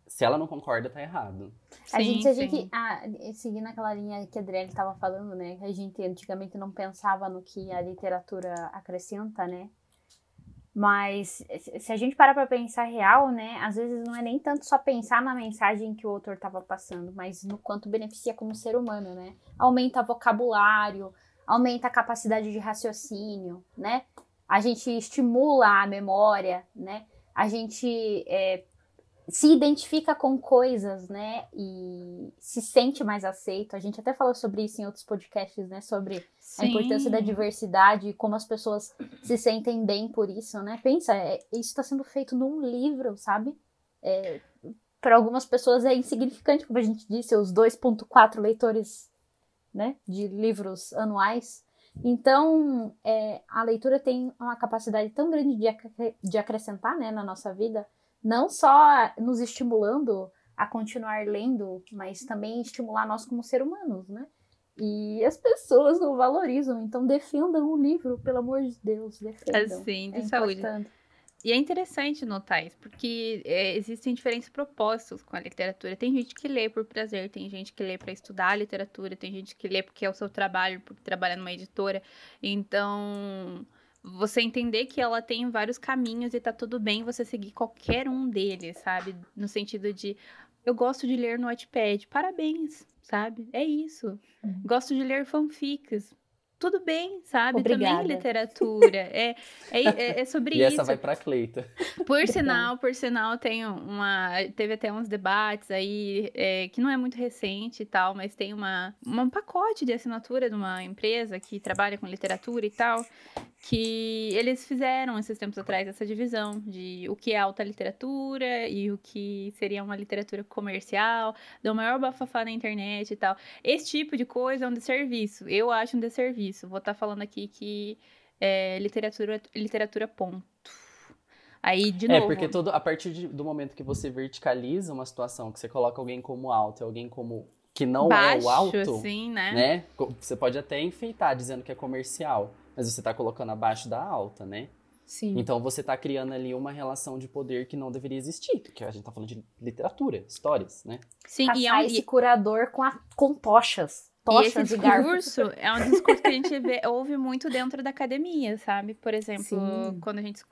se ela não concorda, tá errado. A sim, gente, a sim. gente ah, seguindo aquela linha que a Adriele estava falando, né? que A gente antigamente não pensava no que a literatura acrescenta, né? Mas se se a gente parar para pensar real, né? Às vezes não é nem tanto só pensar na mensagem que o autor estava passando, mas no quanto beneficia como ser humano, né? Aumenta vocabulário, aumenta a capacidade de raciocínio, né? A gente estimula a memória, né? A gente é, se identifica com coisas, né? E se sente mais aceito. A gente até falou sobre isso em outros podcasts, né? Sobre a importância da diversidade e como as pessoas se sentem bem por isso, né? Pensa, é, isso está sendo feito num livro, sabe? É, Para algumas pessoas é insignificante, como a gente disse, os 2,4 leitores né, de livros anuais. Então, é, a leitura tem uma capacidade tão grande de, acre- de acrescentar né, na nossa vida, não só nos estimulando a continuar lendo, mas também estimular nós como ser humanos, né? E as pessoas não valorizam, então defendam o livro, pelo amor de Deus, defendam. Assim, de É saúde. importante. E é interessante notar isso, porque é, existem diferentes propósitos com a literatura. Tem gente que lê por prazer, tem gente que lê para estudar a literatura, tem gente que lê porque é o seu trabalho, porque trabalha numa editora. Então, você entender que ela tem vários caminhos e tá tudo bem você seguir qualquer um deles, sabe? No sentido de, eu gosto de ler no Wattpad, parabéns, sabe? É isso. Uhum. Gosto de ler fanfics, tudo bem, sabe? Obrigada. Também literatura. *laughs* É, é, é, é sobre E isso. essa vai pra Cleita. Por sinal, por sinal, tem uma. Teve até uns debates aí, é, que não é muito recente e tal, mas tem uma, um pacote de assinatura de uma empresa que trabalha com literatura e tal, que eles fizeram esses tempos atrás essa divisão de o que é alta literatura e o que seria uma literatura comercial, do maior bafafá na internet e tal. Esse tipo de coisa é um desserviço. Eu acho um desserviço. Vou estar falando aqui que é literatura, literatura ponto. Aí, de É, novo. porque todo, a partir de- do momento que você verticaliza uma situação, que você coloca alguém como alto e alguém como que não baixo, é o alto, assim, né? né? Você pode até enfeitar dizendo que é comercial, mas você tá colocando abaixo da alta, né? Sim. Então você tá criando ali uma relação de poder que não deveria existir, porque a gente tá falando de literatura, histórias, né? Sim, e é um, esse curador com, a, com tochas. E Tochas esse discurso é um discurso que a gente vê, ouve muito dentro da academia, sabe? Por exemplo, Sim. quando a gente,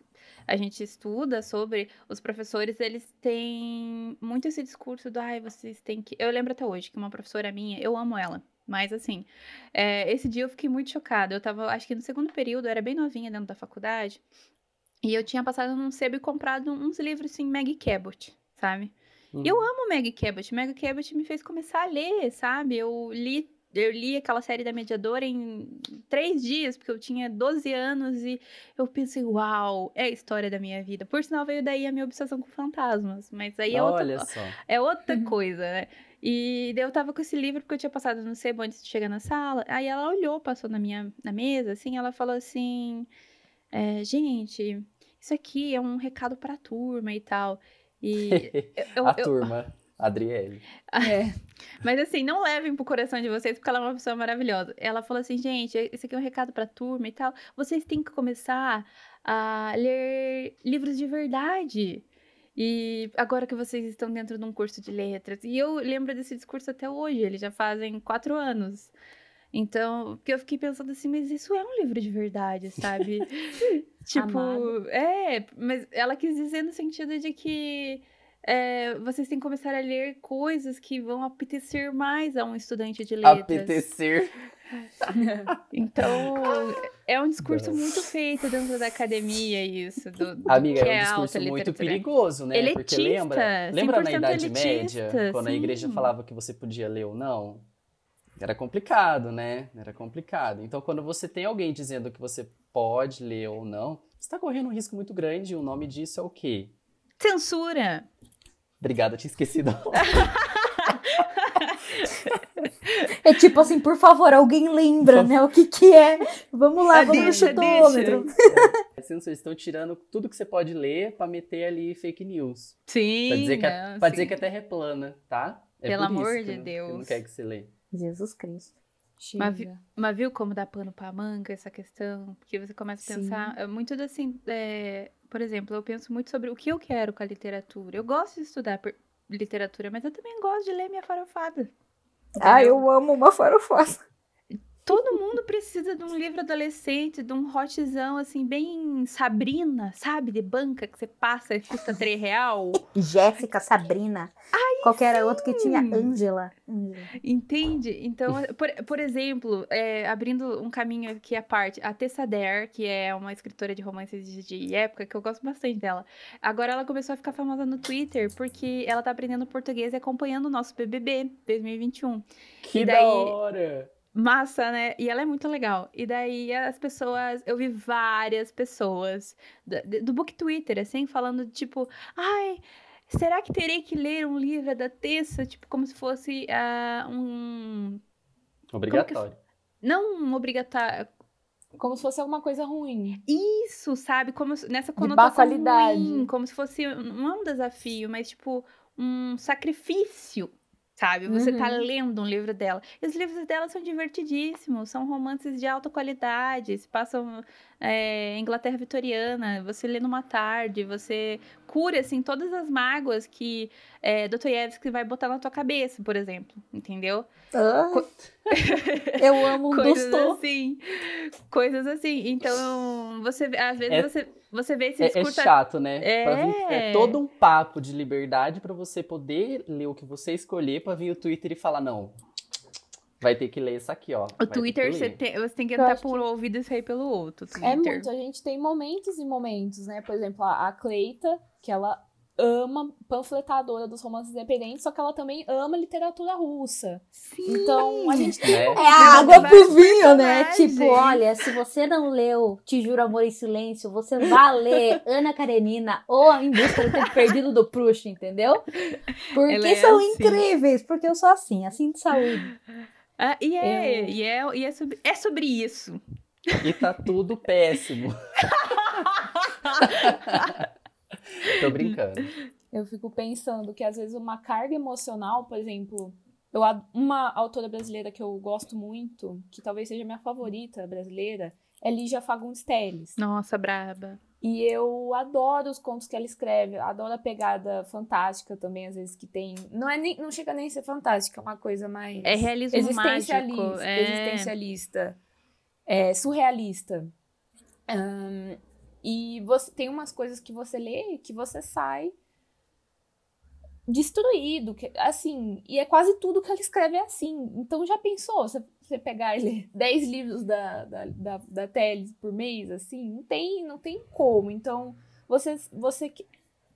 a gente estuda sobre os professores, eles têm muito esse discurso do ai, vocês têm que. Eu lembro até hoje que uma professora minha, eu amo ela. Mas assim, é, esse dia eu fiquei muito chocada. Eu tava, acho que no segundo período, eu era bem novinha dentro da faculdade. E eu tinha passado num sebo e comprado uns livros assim, Maggie Cabot, sabe? Hum. Eu amo Meg Cabot. Meg Cabot me fez começar a ler, sabe? Eu li, eu li aquela série da Mediadora em três dias, porque eu tinha 12 anos e eu pensei, uau, é a história da minha vida. Por sinal, veio daí a minha obsessão com fantasmas. Mas aí é Olha outra, só. é outra coisa, né? E daí eu tava com esse livro porque eu tinha passado no sebo antes de chegar na sala. Aí ela olhou, passou na minha na mesa, assim, ela falou assim: é, gente, isso aqui é um recado pra turma e tal. E *laughs* eu, a eu- turma, Adriele. É. mas assim, não levem pro coração de vocês, porque ela é uma pessoa maravilhosa. Ela falou assim, gente, esse aqui é um recado pra turma e tal. Vocês têm que começar a ler livros de verdade. E agora que vocês estão dentro de um curso de letras. E eu lembro desse discurso até hoje, eles já fazem quatro anos. Então, porque eu fiquei pensando assim, mas isso é um livro de verdade, sabe? *laughs* tipo, Amado. é, mas ela quis dizer no sentido de que é, vocês têm que começar a ler coisas que vão apetecer mais a um estudante de letras. Apetecer. *laughs* Então, é um discurso Nossa. muito feito dentro da academia, isso, do, do Amiga, é é um alta discurso muito literatura. perigoso, né? Porque Elitista, lembra, lembra na 100% Idade elitista, Média, quando a igreja sim. falava que você podia ler ou não? Era complicado, né? Era complicado. Então, quando você tem alguém dizendo que você pode ler ou não, você está correndo um risco muito grande. E o nome disso é o quê? Censura! Obrigada, tinha esquecido. É tipo assim, por favor, alguém lembra, né? O que que é? Vamos lá, Ah, vamos deixa, no chutômetro. Vocês estão tirando tudo que você pode ler pra meter ali fake news. Sim, Pra dizer, que a, não, pra sim. dizer que a Terra é plana, tá? É Pelo amor de não- Deus. Que não quer que você lê. Jesus Cristo. Mas vi- Mas viu como dá pano pra manga essa questão? Porque você começa a Sim. pensar é muito assim, é, por exemplo, eu penso muito sobre o que eu quero com a literatura. Eu gosto de estudar literatura, mas eu também gosto de ler minha farofada. Ah, eu amo uma farofa. Todo mundo precisa de um livro adolescente, de um hotzão, assim, bem Sabrina, sabe? De banca que você passa e custa 3 real. *laughs* Jéssica, Sabrina. Qualquer era outro que tinha Ângela. Entende? Então, por, por exemplo, é, abrindo um caminho aqui à parte, a Tessa Dare, que é uma escritora de romances de, de época, que eu gosto bastante dela. Agora ela começou a ficar famosa no Twitter, porque ela tá aprendendo português e acompanhando o nosso BBB 2021. Que E da daí- hora! Massa, né? E ela é muito legal. E daí as pessoas, eu vi várias pessoas da- do, book Twitter, assim, falando tipo, ai, será que terei que ler um livro da Tessa? Tipo, como se fosse ah, um. Obrigatório. Não um obrigatório. Como se fosse alguma coisa ruim. Isso, sabe? Como se- nessa conotação qualidade. ruim, como se fosse não é um desafio, mas tipo um sacrifício, sabe? Você tá Uhum. lendo um livro dela. E os livros dela são divertidíssimos, são romances de alta qualidade, se passam é, em Inglaterra vitoriana, você lê numa tarde, você cura, assim, todas as mágoas que é, Dostoiévski vai botar na tua cabeça, por exemplo, entendeu? *laughs* Eu amo um Coisas Dostô. assim, coisas assim. Então, você, às vezes, É- você, você vê esse É, é discurso... chato, né? É. Vir- é todo um papo de liberdade pra você poder ler o que você escolher pra vir o Twitter e falar, não, vai ter que ler isso aqui, ó. O Twitter, você ler." tem, você tem que entrar por um ouvido e sair pelo outro. É Twitter. muito, a gente tem momentos e momentos, né? Por exemplo, a, a Cleita, que ela ama panfletadora dos romances independentes, só que ela também ama literatura russa. Sim. Então, a gente tem Né? É a água pro vinho, né? Tipo, olha, se você não leu Te Juro Amor em Silêncio, você vai ler Ana Karenina ou Em Busca do Tempo Perdido do Proust, entendeu? Porque é são assim. incríveis, porque eu sou assim, assim de saúde. Ah, e é, Eu- e é, e é, sobre, é sobre isso. E tá tudo péssimo. *laughs* Tô brincando. Eu fico pensando que às vezes uma carga emocional, por exemplo, eu, uma autora brasileira que eu gosto muito, que talvez seja minha favorita brasileira, é Lígia Fagundes Telles. Nossa, braba. E eu adoro os contos que ela escreve, adoro a pegada fantástica também, às vezes que tem. Não, é nem, não chega nem a ser fantástica, é uma coisa mais. É realismo existencialista, mágico. É... existencialista, é, surrealista. Ahn, e você tem umas coisas que você lê que você sai destruído, que, assim, e é quase tudo que ela escreve é assim. Então já pensou, você, você pegar e ler *laughs* 10 livros da, da, da, da Teles por mês, assim, não tem, não tem como. Então, você, você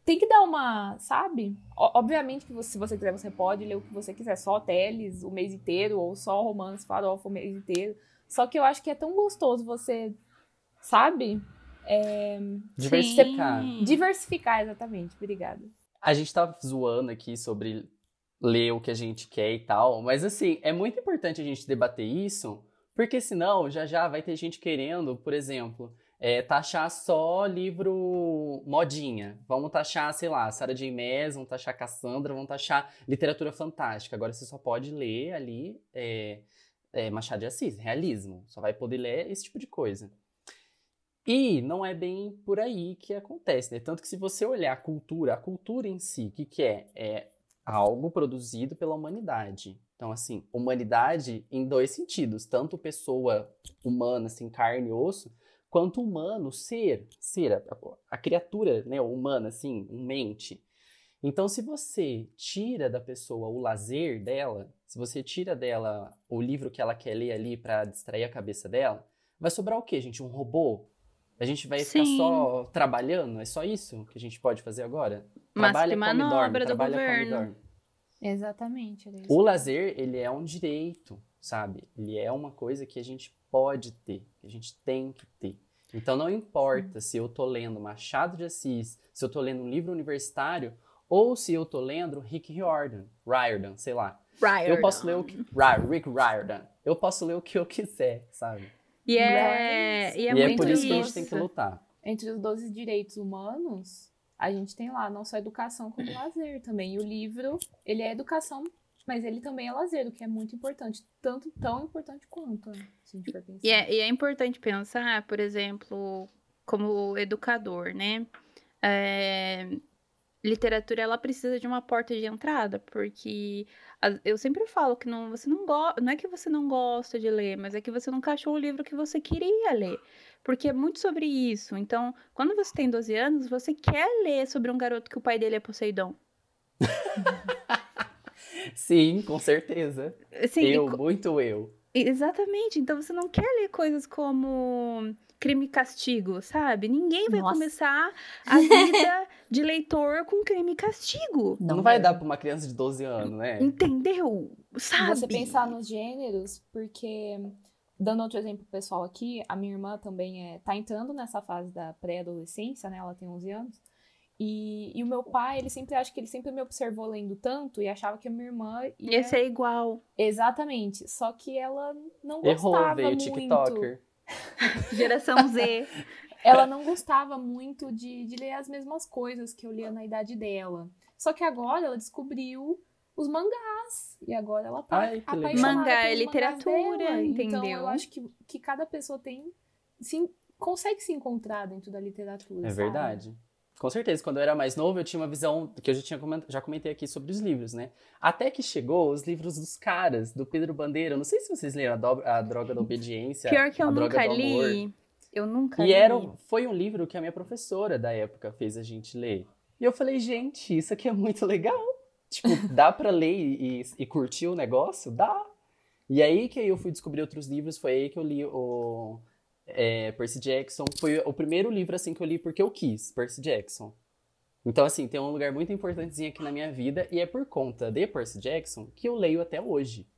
tem que dar uma, sabe? Obviamente que você- se você quiser, você pode ler o que você quiser, só Teles o mês inteiro, ou só romance farofa o mês inteiro. Só que eu acho que é tão gostoso você, sabe? Diversificar. Sim. Diversificar, exatamente. Obrigada. A gente tá zoando aqui sobre ler o que a gente quer e tal, mas assim, é muito importante a gente debater isso, porque senão já já vai ter gente querendo, por exemplo, é, taxar só livro modinha. Vamos taxar, sei lá, Sarah J. Maas, vamos taxar Cassandra, vamos taxar literatura fantástica. Agora você só pode ler ali é, é, Machado de Assis, realismo. Só vai poder ler esse tipo de coisa. E não é bem por aí que acontece, né? Tanto que se você olhar a cultura, a cultura em si, o que, que é? É algo produzido pela humanidade. Então, assim, humanidade em dois sentidos. Tanto pessoa humana, assim, carne e osso, quanto humano, ser. Ser, a, a criatura né, humana, assim, mente. Então, se você tira da pessoa o lazer dela, se você tira dela o livro que ela quer ler ali para distrair a cabeça dela, vai sobrar o quê, gente? Um robô? A gente vai ficar Sim. só trabalhando? É só isso que a gente pode fazer agora? Massa Trabalha, de come e dorme, manobra do trabalha, governo. dorme. Exatamente. O lazer, ele é um direito, sabe? Ele é uma coisa que a gente pode ter, que a gente tem que ter. Então não importa se eu tô lendo Machado de Assis, se eu tô lendo um livro universitário, ou se eu tô lendo Rick Riordan, Riordan, sei lá. Eu posso ler o que... Ri- Rick Riordan. Eu posso ler o que eu quiser, sabe? E é, Mas- e é e é muito por isso isso. que a gente tem que lutar. Entre os 12 direitos humanos, a gente tem lá não só educação como lazer também. E o livro, ele é educação, mas ele também é lazer, o que é muito importante. Tanto tão importante quanto, né, se a gente for pensar. E é, e é importante pensar, por exemplo, como educador, né? É, literatura ela precisa de uma porta de entrada, porque eu sempre falo que não, você não gosta, não é que você não gosta de ler, mas é que você nunca achou o livro que você queria ler. Porque é muito sobre isso. Então, quando você tem 12 anos, você quer ler sobre um garoto que o pai dele é Poseidon. *laughs* Sim, com certeza. E eu, muito eu. Exatamente. Então você não quer ler coisas como crime e castigo, sabe? Ninguém vai Nossa. começar a vida *laughs* de leitor com crime e castigo. Não, vai dar pra uma criança de 12 anos, né? Entendeu? Se Sabe? você pensar nos gêneros, porque, dando outro exemplo pro pessoal aqui, a minha irmã também é, tá entrando nessa fase da pré-adolescência, né? Ela tem 11 anos. E, e o meu pai, ele sempre acha que ele sempre me observou lendo tanto e achava que a minha irmã ia... Esse é igual. Exatamente. Só que ela não Errou, gostava veio muito. TikToker. Geração Z. *laughs* Ela não gostava muito de, de ler as mesmas coisas que eu lia na idade dela. Só que agora ela descobriu os mangás. E agora ela tá Ai, apaixonada Mangá é literatura, dela. Então entendeu? eu acho que, que cada pessoa tem. Se, consegue se encontrar dentro da literatura. É sabe? verdade. Com certeza, quando eu era mais novo, eu tinha uma visão que eu já tinha já comentei aqui sobre os livros, né? Até que chegou os livros dos caras, do Pedro Bandeira. Não sei se vocês leram a, Do- a Droga da Obediência. Pior que eu a Droga nunca do Amor. li. Eu nunca E li. era, foi um livro que a minha professora da época fez a gente ler. E eu falei, gente, isso aqui é muito legal. Tipo, dá pra ler e, e- e curtir o negócio? Dá. E aí que eu fui descobrir outros livros, foi aí que eu li o é, Percy Jackson. Foi o primeiro livro, assim, que eu li porque eu quis, Percy Jackson. Então, assim, tem um lugar muito importantezinho aqui na minha vida, e é por conta de Percy Jackson que eu leio até hoje,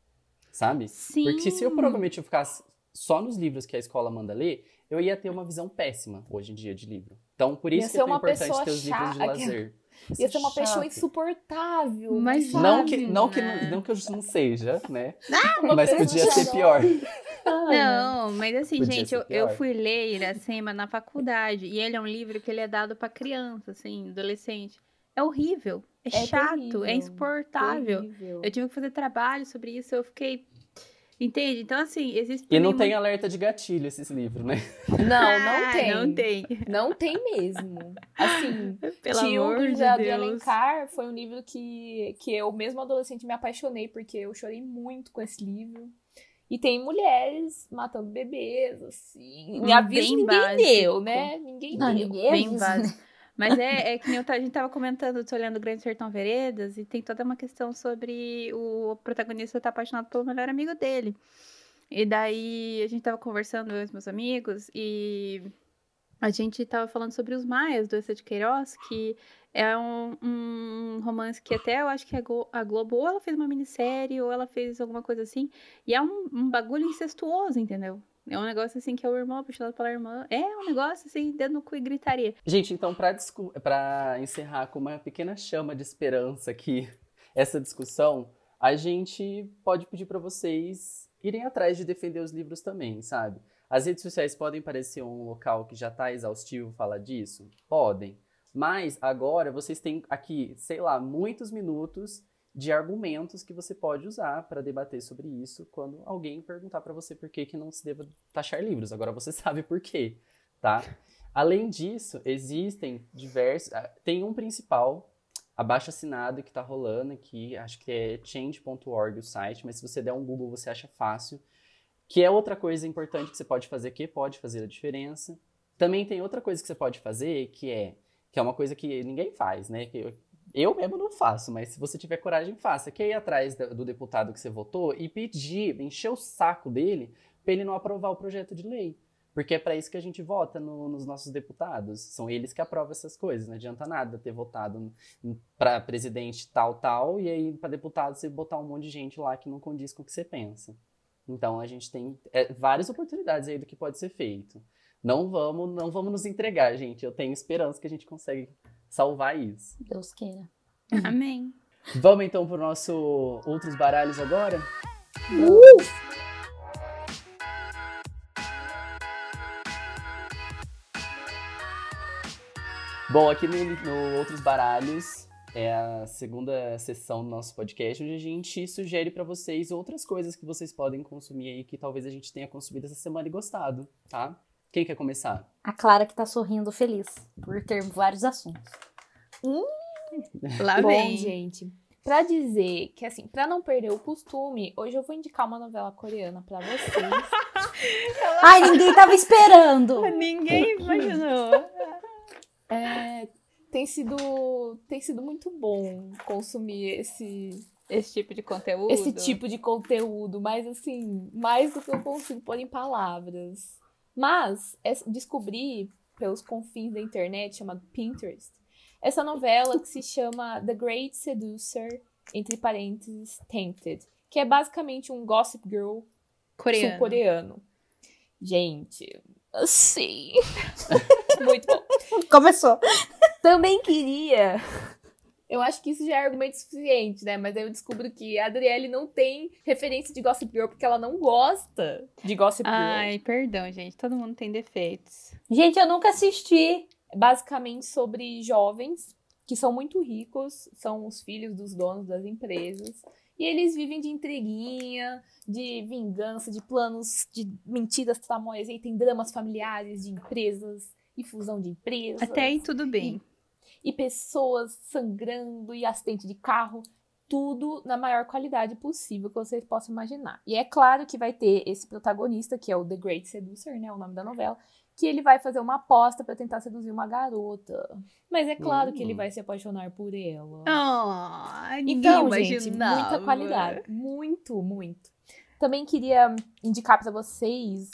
sabe? Sim. Porque se eu provavelmente eu ficasse só nos livros que a escola manda ler, eu ia ter uma visão péssima hoje em dia de livro. Então, por Ia isso que é tão importante pessoa ter os livros de lazer. *laughs* Ia ser uma pessoa chato. insuportável. Mas sabe? Não que, não, que, né? não que eu não seja, né? Uma Mas pessoa podia ser pior. *laughs* Não, mas assim, Podia gente, eu, eu fui ler Iracema na faculdade e ele é um livro que ele é dado pra criança, assim, adolescente. É horrível, é, É chato, terrível, é insuportável. Terrível. Eu tive que fazer trabalho sobre isso, eu fiquei. Entende? Então, assim, existe. E não tem alerta de gatilho esses livros, né? Não, não *laughs* Ah, tem. Não tem. Não tem mesmo. Assim, *laughs* Pelo Tio amor do de de. Alencar foi um livro que, que eu, mesmo adolescente, me apaixonei, porque eu chorei muito com esse livro. E tem mulheres matando bebês, assim. Bem ninguém básico. deu, né? Ninguém Não, deu. ninguém Bem básico. *laughs* Mas é, é que nem eu a gente tava comentando, tô olhando o Grande Sertão Veredas, e tem toda uma questão sobre o protagonista estar apaixonado pelo melhor amigo dele. E daí a gente tava conversando, eu e os meus amigos, e a gente tava falando sobre os Maias, do Essa de Queiroz, que é um, um romance que até eu acho que a Glo- a Globo ou ela fez uma minissérie ou ela fez alguma coisa assim, e é um, um bagulho incestuoso, entendeu? É um negócio assim que é o irmão apaixonado pela irmã. É um negócio assim, dedo no cu e gritaria. Gente, então, pra, encerrar com uma pequena chama de esperança aqui, *laughs* essa discussão, a gente pode pedir pra vocês irem atrás de defender os livros também, sabe? As redes sociais podem parecer um local que já tá exaustivo falar disso? Podem. Mas agora vocês têm aqui, sei lá, muitos minutos de argumentos que você pode usar para debater sobre isso quando alguém perguntar para você por que, que não se deva taxar livros. Agora você *laughs* sabe por quê, tá? Além disso, existem diversos. ah, Tem um principal, abaixo assinado, que tá rolando aqui, acho que é change.org o site, mas se você der um Google você acha fácil. Que é outra coisa importante que você pode fazer, que pode fazer a diferença. Também tem outra coisa que você pode fazer, que é, que é uma coisa que ninguém faz, né? Que eu, eu mesmo não faço, mas se você tiver coragem, faça. Que é ir atrás do deputado que você votou e pedir, encher o saco dele pra ele não aprovar o projeto de lei. Porque é para isso que a gente vota no- nos nossos deputados. São eles que aprovam essas coisas. Não adianta nada ter votado para presidente tal, tal, e aí para deputado você botar um monte de gente lá que não condiz com o que você pensa. Então a gente tem é, várias oportunidades aí do que pode ser feito. Não vamos, não vamos nos entregar, gente. Eu tenho esperança que a gente consegue salvar isso. Deus queira. Amém. Vamos então pro nosso outros baralhos agora? Bom, aqui no, no Outros Baralhos é a segunda sessão do nosso podcast, onde a gente sugere pra vocês outras coisas que vocês podem consumir aí que talvez a gente tenha consumido essa semana e gostado, tá? Quem quer começar? A Clara que tá sorrindo feliz por ter vários assuntos. *laughs* Lá Bom, vem. gente, pra dizer que, assim, pra não perder o costume, hoje eu vou indicar uma novela coreana pra vocês. *laughs* Ai, ninguém tava esperando! Ninguém *laughs* imaginou. É, tem sido tem sido muito bom consumir esse Esse tipo de conteúdo. esse tipo de conteúdo, mas assim, mais do que eu consigo pôr em palavras. Mas é- descobri pelos confins da internet, chamado Pinterest, essa novela que se chama The Great Seducer, entre parênteses, Tempted, que é basicamente um Gossip Girl coreano. sul-coreano. Gente, assim, *laughs* muito bom. Começou. Também queria. Eu acho que isso já é argumento suficiente, né? Mas aí eu descubro que a Adriele não tem referência de Gossip Girl porque ela não gosta de Gossip Girl. Ai, perdão, gente. Todo mundo tem defeitos. Gente, eu nunca assisti. Basicamente sobre jovens que são muito ricos, são os filhos dos donos das empresas. E eles vivem de intriguinha, de vingança, de planos, de mentiras tramóias. E tem dramas familiares de empresas e fusão de empresas. Até aí tudo bem. E, e pessoas sangrando e acidente de carro. Tudo na maior qualidade possível que vocês possam imaginar. E é claro que vai ter esse protagonista, que é o The Great Seducer, né? O nome da novela que ele vai fazer uma aposta para tentar seduzir uma garota. Mas é claro que ele vai se apaixonar por ela. Oh, então, gente, muita qualidade. Muito, muito. Também queria indicar para vocês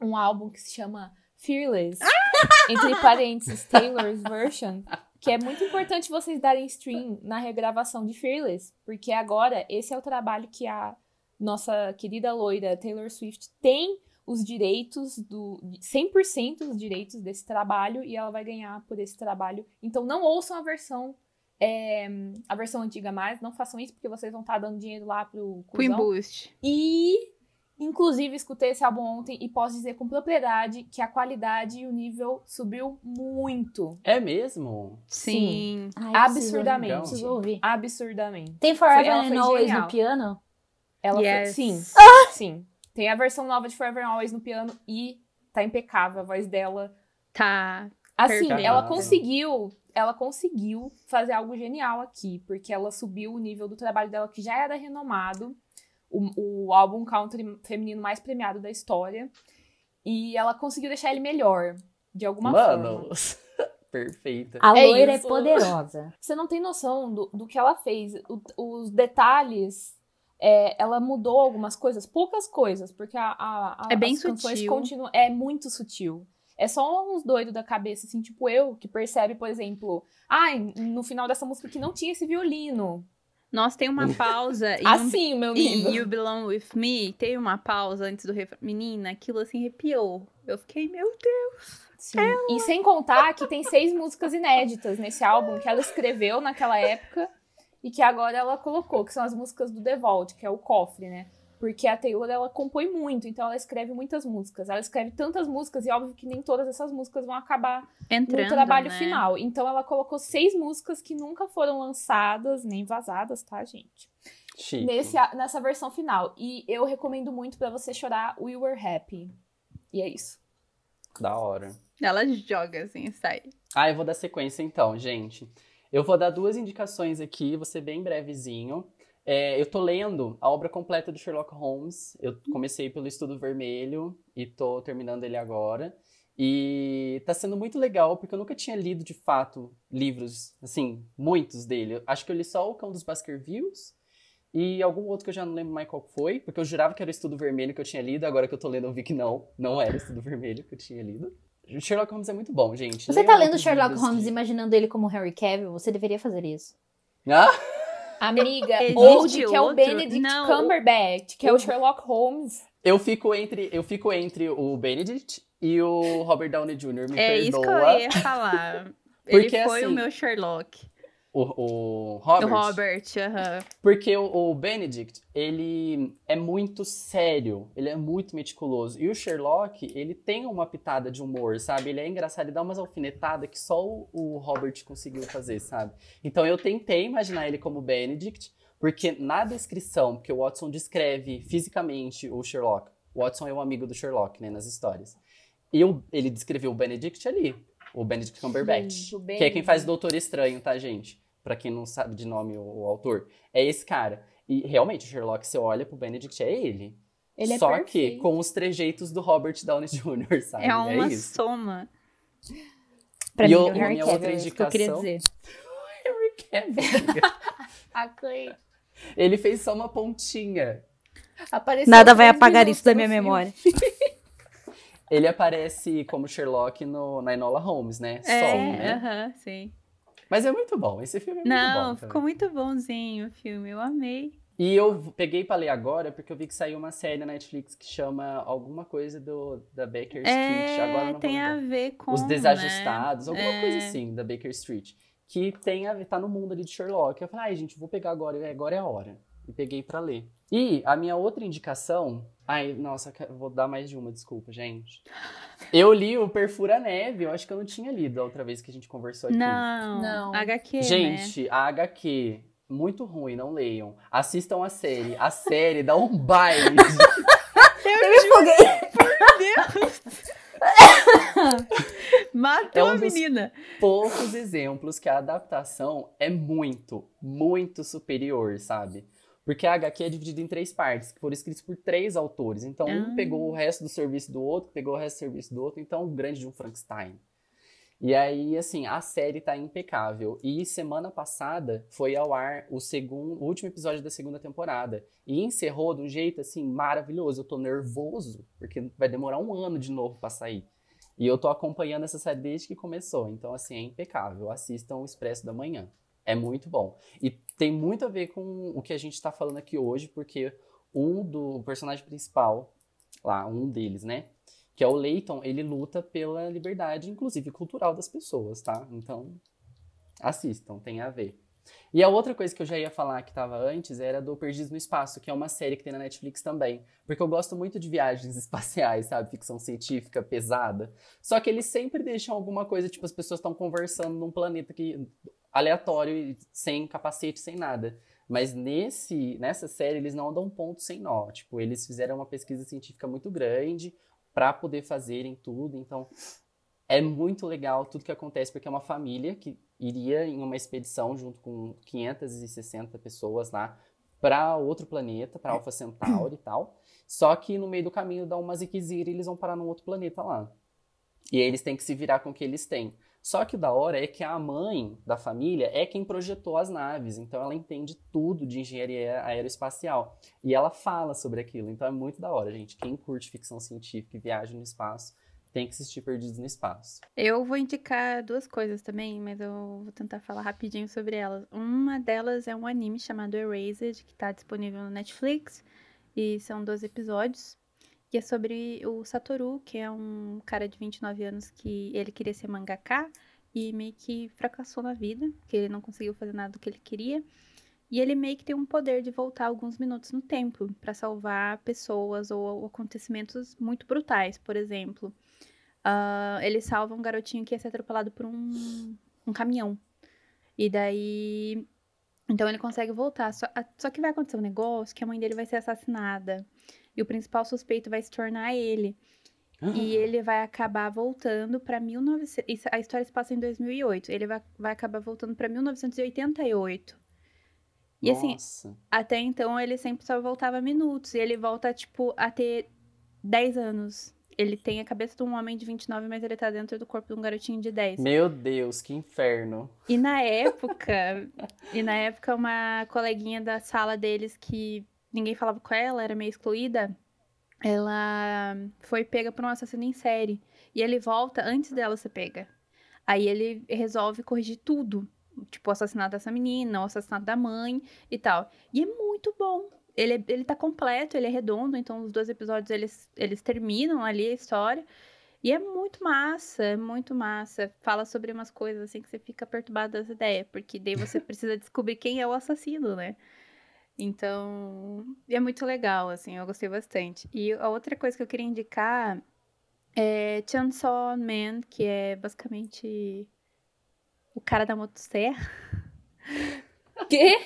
um álbum que se chama Fearless, *laughs* entre parênteses, Taylor's Version, que é muito importante vocês darem stream na regravação de Fearless, porque agora esse é o trabalho que a nossa querida loira Taylor Swift tem os direitos do 100% dos direitos desse trabalho e ela vai ganhar por esse trabalho. Então não ouçam a versão é, a versão antiga mais, não façam isso porque vocês vão estar tá dando dinheiro lá pro Queen Boost. E inclusive escutei esse álbum ontem e posso dizer com propriedade que a qualidade e o nível subiu muito. É mesmo? Sim. Sim. Ai, absurdamente. Preciso ouvir. Absurdamente. Tem Forever and Always no piano? Ela yes. foi, sim. *laughs* Sim. Tem a versão nova de Forever Always no piano e tá impecável a voz dela. Tá. Assim, perfeito. ela conseguiu, ela conseguiu fazer algo genial aqui, porque ela subiu o nível do trabalho dela que já era renomado, o, o álbum country feminino mais premiado da história, e ela conseguiu deixar ele melhor, de alguma Mano. forma. *laughs* Perfeita. A é loira é poderosa. *laughs* Você não tem noção do, do que ela fez. O, os detalhes é, ela mudou algumas coisas, poucas coisas, porque a, a, a é bem as canções sutil. continuam. É muito sutil. É só uns doidos da cabeça, assim, tipo eu, que percebe, por exemplo, ai, ah, no final dessa música que não tinha esse violino. Nossa, tem uma pausa. assim, *laughs* um, meu nível. E You Belong With Me, tem uma pausa antes do refrão. Menina, aquilo assim arrepiou. Eu fiquei, meu Deus. Sim. E sem contar que tem seis músicas inéditas nesse álbum que ela escreveu naquela época e que agora ela colocou, que são as músicas do The Vault, que é o cofre, né? Porque a Taylor, ela compõe muito, então ela escreve muitas músicas. Ela escreve tantas músicas e óbvio que nem todas essas músicas vão acabar Entrando, no trabalho né? final. Então ela colocou seis músicas que nunca foram lançadas, nem vazadas, tá, gente? Chique. Nesse, nessa versão final. E eu recomendo muito para você chorar We Were Happy. E é isso. Da hora. Ela joga assim, sai. Ah, eu vou dar sequência então, gente. Eu vou dar duas indicações aqui, vou ser bem brevezinho. É, eu tô lendo a obra completa do Sherlock Holmes. Eu comecei pelo Estudo Vermelho e tô terminando ele agora. E tá sendo muito legal, porque eu nunca tinha lido de fato livros, assim, muitos dele. Acho que eu li só O Cão dos Baskervilles e algum outro que eu já não lembro mais qual foi, porque eu jurava que era o Estudo Vermelho que eu tinha lido, agora que eu tô lendo eu vi que não, não era o Estudo Vermelho que eu tinha lido. Sherlock Holmes é muito bom, gente. Você tá lendo Sherlock Holmes que... imaginando ele como Harry Cavill? Você deveria fazer isso. Ah? Amiga, *laughs* Old, que é o Benedict não, Cumberbatch, que é o Sherlock Holmes. Eu fico entre, eu fico entre o Benedict e o Robert Downey Jr. Me é perdoa. isso que eu ia falar. *laughs* Porque, ele foi assim, o meu Sherlock. O, o Robert. O Robert, aham. Uh -huh. Porque o, o, Benedict, ele é muito sério, ele é muito meticuloso. E o Sherlock, ele tem uma pitada de humor, sabe? Ele é engraçado, ele dá umas alfinetadas que só o, o Robert conseguiu fazer, sabe? Então eu tentei imaginar ele como Benedict, porque na descrição, porque o Watson descreve fisicamente o Sherlock, o Watson é um amigo do Sherlock, né, nas histórias. E ele descreveu o Benedict ali, o Benedict Cumberbatch, Sim, que é quem faz Doutor Estranho, tá, gente? Pra quem não sabe de nome o, o autor. É esse cara. E realmente, o Sherlock, você olha pro Benedict, é ele. Ele é Só perfeito. que com os trejeitos do Robert Downey Jr., sabe? É uma é soma. Pra e mim, o, o Harry minha Cavill, outra isso que eu queria indicação... dizer. *laughs* Harry Cavill. *laughs* Ele fez só uma pontinha. Apareceu Nada vai apagar isso da minha memória. Ele aparece como Sherlock no, na Enola Holmes, né? É, Só, né? aham, sim. Mas é muito bom, esse filme é muito Não, bom. ficou muito bonzinho o filme, eu amei. E eu peguei pra ler agora porque eu vi que saiu uma série na Netflix que chama alguma coisa do, da Baker Street. agora É, não tem a ver com. Os Desajustados, né? alguma É. coisa assim, da Baker Street. Que tem a, tá no mundo ali de Sherlock. Eu falei, ai, gente, vou pegar agora, agora é a hora. E peguei pra ler. E a minha outra indicação. Ai, nossa, vou dar mais de uma, desculpa, gente. Eu li o Perfura Neve, eu acho que eu não tinha lido a outra vez que a gente conversou aqui. Não, Não. HQ, né? Gente, a HQ, muito ruim, não leiam. Assistam a série. A série dá um baile. *laughs* Eu me empolguei. *laughs* Matou É um a dos- menina. Poucos exemplos que a adaptação é muito, muito superior, sabe? Porque a HQ é dividida em três partes, que foram escritas por três autores. Então, um Ah. pegou o resto do serviço do outro, pegou o resto do serviço do outro. Então, o grande de um Frankenstein. E aí, assim, a série tá impecável. E semana passada foi ao ar o segundo, o último episódio da segunda temporada. E encerrou de um jeito, assim, maravilhoso. Eu tô nervoso, porque vai demorar um ano de novo pra sair. E eu tô acompanhando essa série desde que começou. Então, assim, é impecável. Assistam o Expresso da Manhã. É muito bom. E tem muito a ver com o que a gente tá falando aqui hoje, porque um do personagem principal, lá, um deles, né? Que é o Leighton, ele luta pela liberdade, inclusive cultural das pessoas, tá? Então, assistam, tem a ver. E a outra coisa que eu já ia falar que tava antes era do Perdidos no Espaço, que é uma série que tem na Netflix também. Porque eu gosto muito de viagens *laughs* espaciais, sabe? Ficção científica pesada. Só que eles sempre deixam alguma coisa, tipo, as pessoas estão conversando num planeta que aleatório, sem capacete, sem nada. Mas nesse, nessa série eles não dão ponto sem nó. Tipo, eles fizeram uma pesquisa científica muito grande para poder fazerem tudo. Então, é muito legal tudo que acontece, porque é uma família que iria em uma expedição junto com 560 pessoas lá para outro planeta, para Alpha Centauri e tal. Só que no meio do caminho dá uma ziquezira e eles vão parar num outro planeta lá. E aí eles têm que se virar com o que eles têm. Só que o da hora é que a mãe da família é quem projetou as naves, então ela entende tudo de engenharia aeroespacial. E ela fala sobre aquilo, então é muito da hora, gente. Quem curte ficção científica e viagem no espaço tem que assistir Perdidos no Espaço. Eu vou indicar duas coisas também, mas eu vou tentar falar rapidinho sobre elas. Uma delas é um anime chamado Erased, que tá disponível no Netflix, e são 12 episódios. E é sobre o Satoru, que é um cara de 29 anos que ele queria ser mangaka e meio que fracassou na vida, que ele não conseguiu fazer nada do que ele queria. E ele meio que tem um poder de voltar alguns minutos no tempo para salvar pessoas ou acontecimentos muito brutais, por exemplo. ah, ele salva um garotinho que ia ser atropelado por um, um caminhão. E daí. Então ele consegue voltar. Só, a- só que vai acontecer um negócio que a mãe dele vai ser assassinada. E o principal suspeito vai se tornar ele. E ele vai acabar voltando pra 1900. isso- A história se passa em 2008. Ele vai, vai acabar voltando pra 1988. E assim, Nossa. até então ele sempre só voltava minutos. E ele volta, tipo, a ter 10 anos. Ele tem a cabeça de um homem de 29, mas ele tá dentro do corpo de um garotinho de 10. Meu Deus, que inferno. E na *laughs* época, e na época uma coleguinha da sala deles que ninguém falava com ela, era meio excluída, ela foi pega por um assassino em série. E ele volta antes dela ser pega. Aí ele resolve corrigir tudo. Tipo, o assassinato dessa menina, o assassinato da mãe e tal. E é muito bom. Ele, é- ele tá completo, ele é redondo, então os dois episódios eles, eles terminam ali a história. E é muito massa, é muito massa. Fala sobre umas coisas assim que você fica perturbado das ideias, porque daí você *laughs* precisa descobrir quem é o assassino, né? Então, é muito legal, assim, eu gostei bastante. E a outra coisa que eu queria indicar é Chainsaw Man, que é basicamente o cara da motosserra. *laughs* Quê?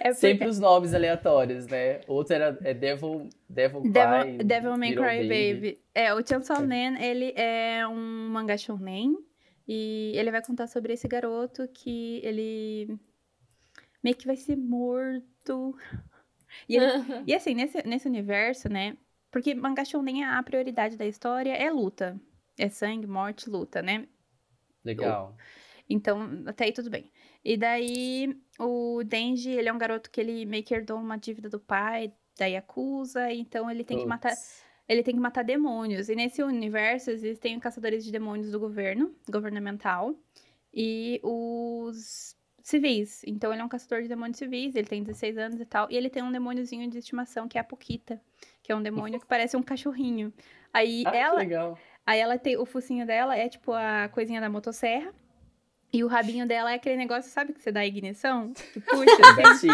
É porque- Sempre os nomes aleatórios, né? Outro era é Devil, Devil Cry. Devil, Devil May Cry Baby. É, o Chainsaw É. Man, ele é um mangá shonen. E ele vai contar sobre esse garoto que ele meio que vai ser morto. E, ele- e assim, nesse, nesse universo, né? Porque mangá shonen, a prioridade da história é luta. É sangue, morte, luta, né? Legal. Então, até aí tudo bem. E daí, o Denji, ele é um garoto que ele meio que herdou uma dívida do pai, da Yakuza, então ele tem que matar ele tem que matar demônios. E nesse universo existem caçadores de demônios do governo, governamental, e os civis. Então ele é um caçador de demônios civis, ele tem 16 anos e tal, e ele tem um demôniozinho de estimação que é a Pukita, que é um demônio que parece um cachorrinho. Aí Ah, que ela, legal. aí ela tem o focinho dela é tipo a coisinha da motosserra. E o rabinho dela é aquele negócio, sabe que você dá ignição? Que puxa, *laughs* assim.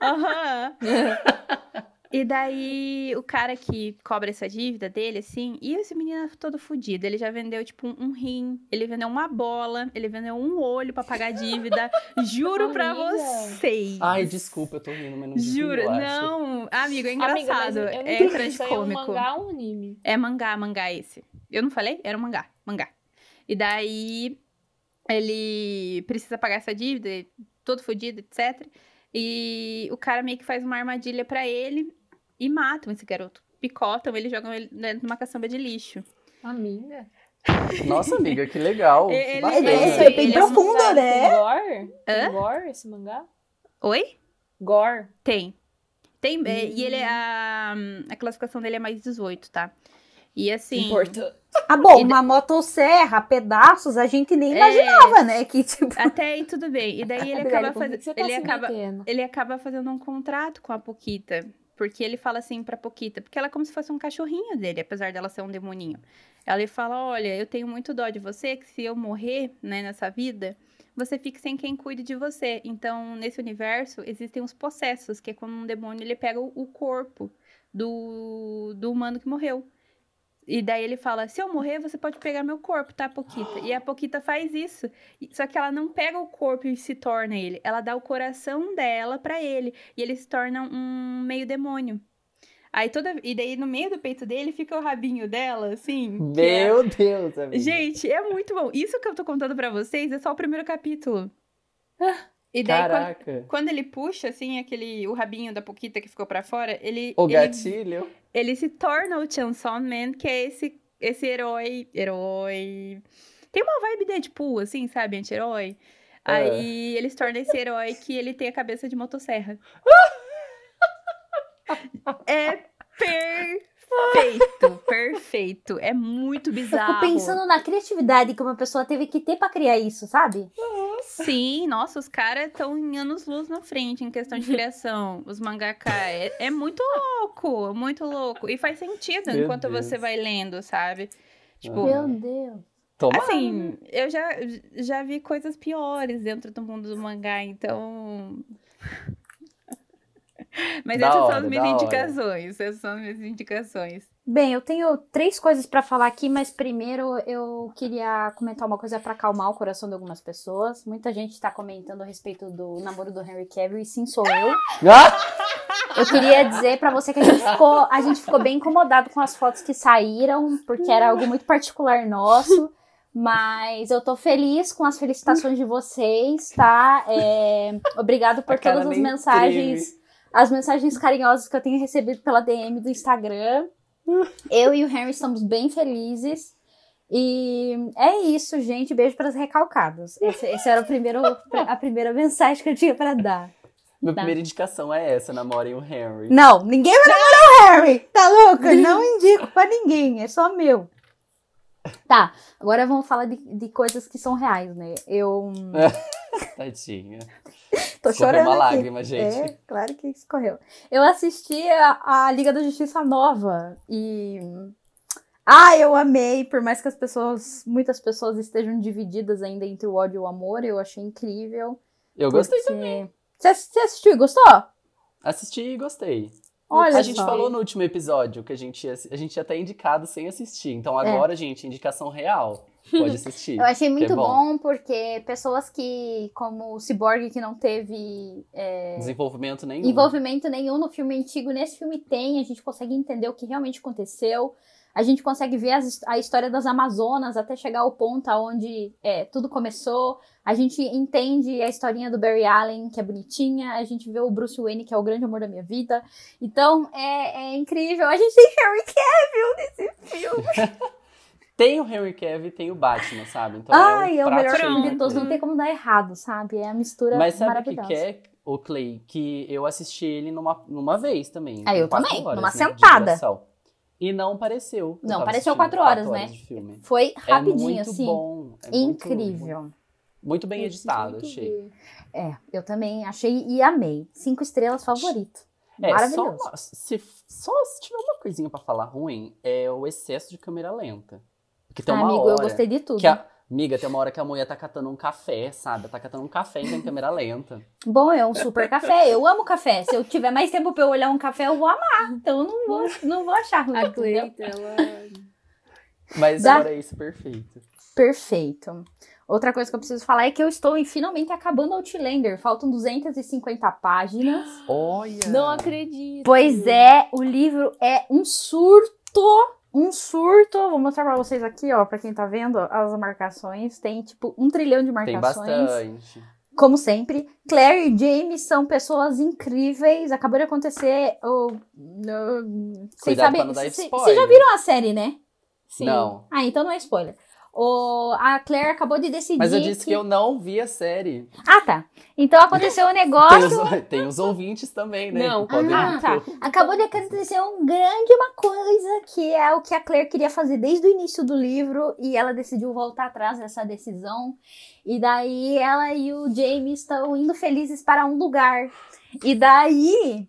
Aham. *laughs* E daí, o cara que cobra essa dívida dele, assim, e esse menino é todo fudido. Ele já vendeu, tipo, um rim, ele vendeu uma bola, ele vendeu um olho pra pagar a dívida. *laughs* Juro pra Amiga. vocês. Ai, desculpa, eu tô rindo, mas não Juro, não. Amigo, é Amiga, engraçado. não é entendi, isso aí é um mangá ou um anime? É mangá, mangá esse. Eu não falei? Era um mangá, mangá. E daí ele precisa pagar essa dívida, todo fodido, etc. E o cara meio que faz uma armadilha pra ele e matam esse garoto. Picotam ele, jogam ele dentro de uma caçamba de lixo. Amiga. Nossa, amiga, que legal. *laughs* Ele- ele- Isso é bem ele é profundo, né? Tem gore? Tem Hã? gore esse mangá? Oi? Gore. Tem. Tem, é, e ele é Hum. a, a classificação dele é mais 18, tá? E assim. Importante. Ah, bom, E- uma motosserra, pedaços, a gente nem É. imaginava, né? Que tipo. Até aí tudo bem. E daí *laughs* ele acaba fazendo. tá Ele acaba, ele acaba fazendo um contrato com a Poquita. Porque ele fala assim pra Poquita, porque ela é como se fosse um cachorrinho dele, apesar dela ser um demoninho. Ela fala: Olha, eu tenho muito dó de você, que se eu morrer, né, nessa vida, você fique sem quem cuide de você. Então, nesse universo, existem os possessos, que é quando um demônio ele pega o o corpo do, do humano que morreu. E daí ele fala: se eu morrer, você pode pegar meu corpo, tá, Poquita? E a Poquita faz isso. Só que ela não pega o corpo e se torna ele. Ela dá o coração dela pra ele. E ele se torna um meio demônio. Aí toda. E daí no meio do peito dele fica o rabinho dela, assim. é- Meu Deus, amiga. Gente, é muito bom. Isso que eu tô contando pra vocês é só o primeiro capítulo. E daí, quando, Caraca. quando ele puxa, assim, aquele, o rabinho da Poquita que ficou pra fora, ele, O ele, gatilho. Ele se torna o Chainsaw Man, que é esse, esse herói, herói... Tem uma vibe Deadpool, assim, sabe, anti-herói. É. Aí ele se torna esse herói que ele tem a cabeça de motosserra. *laughs* é perfeito, perfeito. É muito Eu bizarro. fico pensando na criatividade que uma pessoa teve que ter pra criar isso, sabe? Sim, nossa, os caras estão em anos-luz na frente em questão de criação. Os mangaka. É, é muito louco, muito louco. E faz sentido Meu enquanto Deus. você vai lendo, sabe? Tipo. Meu Deus. Toma. assim, eu já, já vi coisas piores dentro do mundo do mangá, então. *laughs* Mas Da essas hora, são as minhas da hora. indicações. Essas são as minhas indicações. Bem, eu tenho três coisas pra falar aqui, mas primeiro eu queria comentar uma coisa pra acalmar o coração de algumas pessoas. Muita gente tá comentando a respeito do namoro do Henry Cavill e sim sou eu. *laughs* Ah! Eu queria dizer pra você que a gente ficou, a gente ficou bem incomodado com as fotos que saíram, porque era algo muito particular nosso. Mas eu tô feliz com as felicitações de vocês, tá? É, obrigado por todas as mensagens, as mensagens carinhosas que eu tenho recebido pela DM do Instagram. Eu e o Henry estamos bem felizes. E é isso, gente. Beijo para as recalcadas. Esse, esse era o primeiro, a primeira mensagem que eu tinha para dar. Minha Tá. primeira indicação é essa, namorem o Henry. Não, ninguém vai namorar o Harry. Tá louca? Não indico pra ninguém. É só meu. Tá, agora vamos falar de, de coisas que são reais, né? Eu *laughs* Tadinha. *laughs* tô Escorreu chorando. uma aqui. lágrima, gente. É, claro que escorreu. Eu assisti a, a Liga da Justiça Nova e. Ah, eu amei, por mais que as pessoas, muitas pessoas estejam divididas ainda entre o ódio e o amor, eu achei incrível. Eu gostei porque- também. Você ass- você assistiu e gostou? Assisti e gostei. Olha a gente só. falou no último episódio que a gente ia, a gente ia até indicado sem assistir. Então agora, gente, indicação real. Pode *laughs* assistir. Eu achei muito é bom. bom. porque pessoas que, como o Cyborg, que não teve é, Desenvolvimento nenhum. envolvimento nenhum no filme antigo, nesse filme tem, a gente consegue entender o que realmente aconteceu. A gente consegue ver as- a história das Amazonas até chegar ao ponto onde é, tudo começou. A gente entende a historinha do Barry Allen, que é bonitinha. A gente vê o Bruce Wayne, que é o grande amor da minha vida. Então, é, é incrível. A gente tem Harry Cavill nesse filme. *laughs* Tem o Henry Cavill e tem o Batman, sabe? Então Ai, é o prato melhor cheio filme de todos. Não tem como dar errado, sabe? É a mistura Mas sabe o que, maravilhosa. é, o Clay? Que eu assisti ele numa, numa vez também. Ah, eu quatro também, horas, numa né, sentada. E não pareceu. Eu Não, pareceu quatro horas, né? de filme. Foi É rapidinho, muito assim. bom. é muito- incrível. Muito, bem Eu editado, achei. É, eu também achei e amei. Cinco estrelas favorito. É, só, Maravilhoso. uma- se, só se tiver uma coisinha pra falar ruim, é o excesso de câmera lenta. Porque tem Ah, uma amigo, hora eu gostei de tudo. que a, Amiga, tem uma hora que a mulher tá catando um café, sabe? Tá catando um café em câmera lenta. Bom, é um super café. Eu amo café. Se eu tiver mais tempo pra eu olhar um café, eu vou amar. Então eu não vou, não vou achar ruim. A? Cleita, ela. Mas Dá- fora isso, perfeito. Perfeito. Outra coisa que eu preciso falar é que eu estou finalmente acabando Outlander. Faltam 250 páginas. Olha! Não acredito. Pois é, o livro é um surto. Um surto. Vou mostrar pra vocês aqui, ó, pra quem tá vendo as marcações. Tem, tipo, um trilhão de Tem marcações. bastante. Como sempre. Claire e James são pessoas incríveis. Acabou de acontecer. o Vocês sabem. Vocês já viram a série, né? Sim. Não. Ah, então não é spoiler. O, a Claire acabou de decidir. Mas eu disse que eu não vi a série. Ah, tá. Então aconteceu um Tem negócio. os, *laughs* tem os ouvintes também, né? Não. que podem- Ah, tá. Acabou de acontecer um grande uma coisa que é o que a Claire queria fazer desde o início do livro e ela decidiu voltar atrás dessa decisão. E daí ela e o James estão indo felizes para um lugar. E daí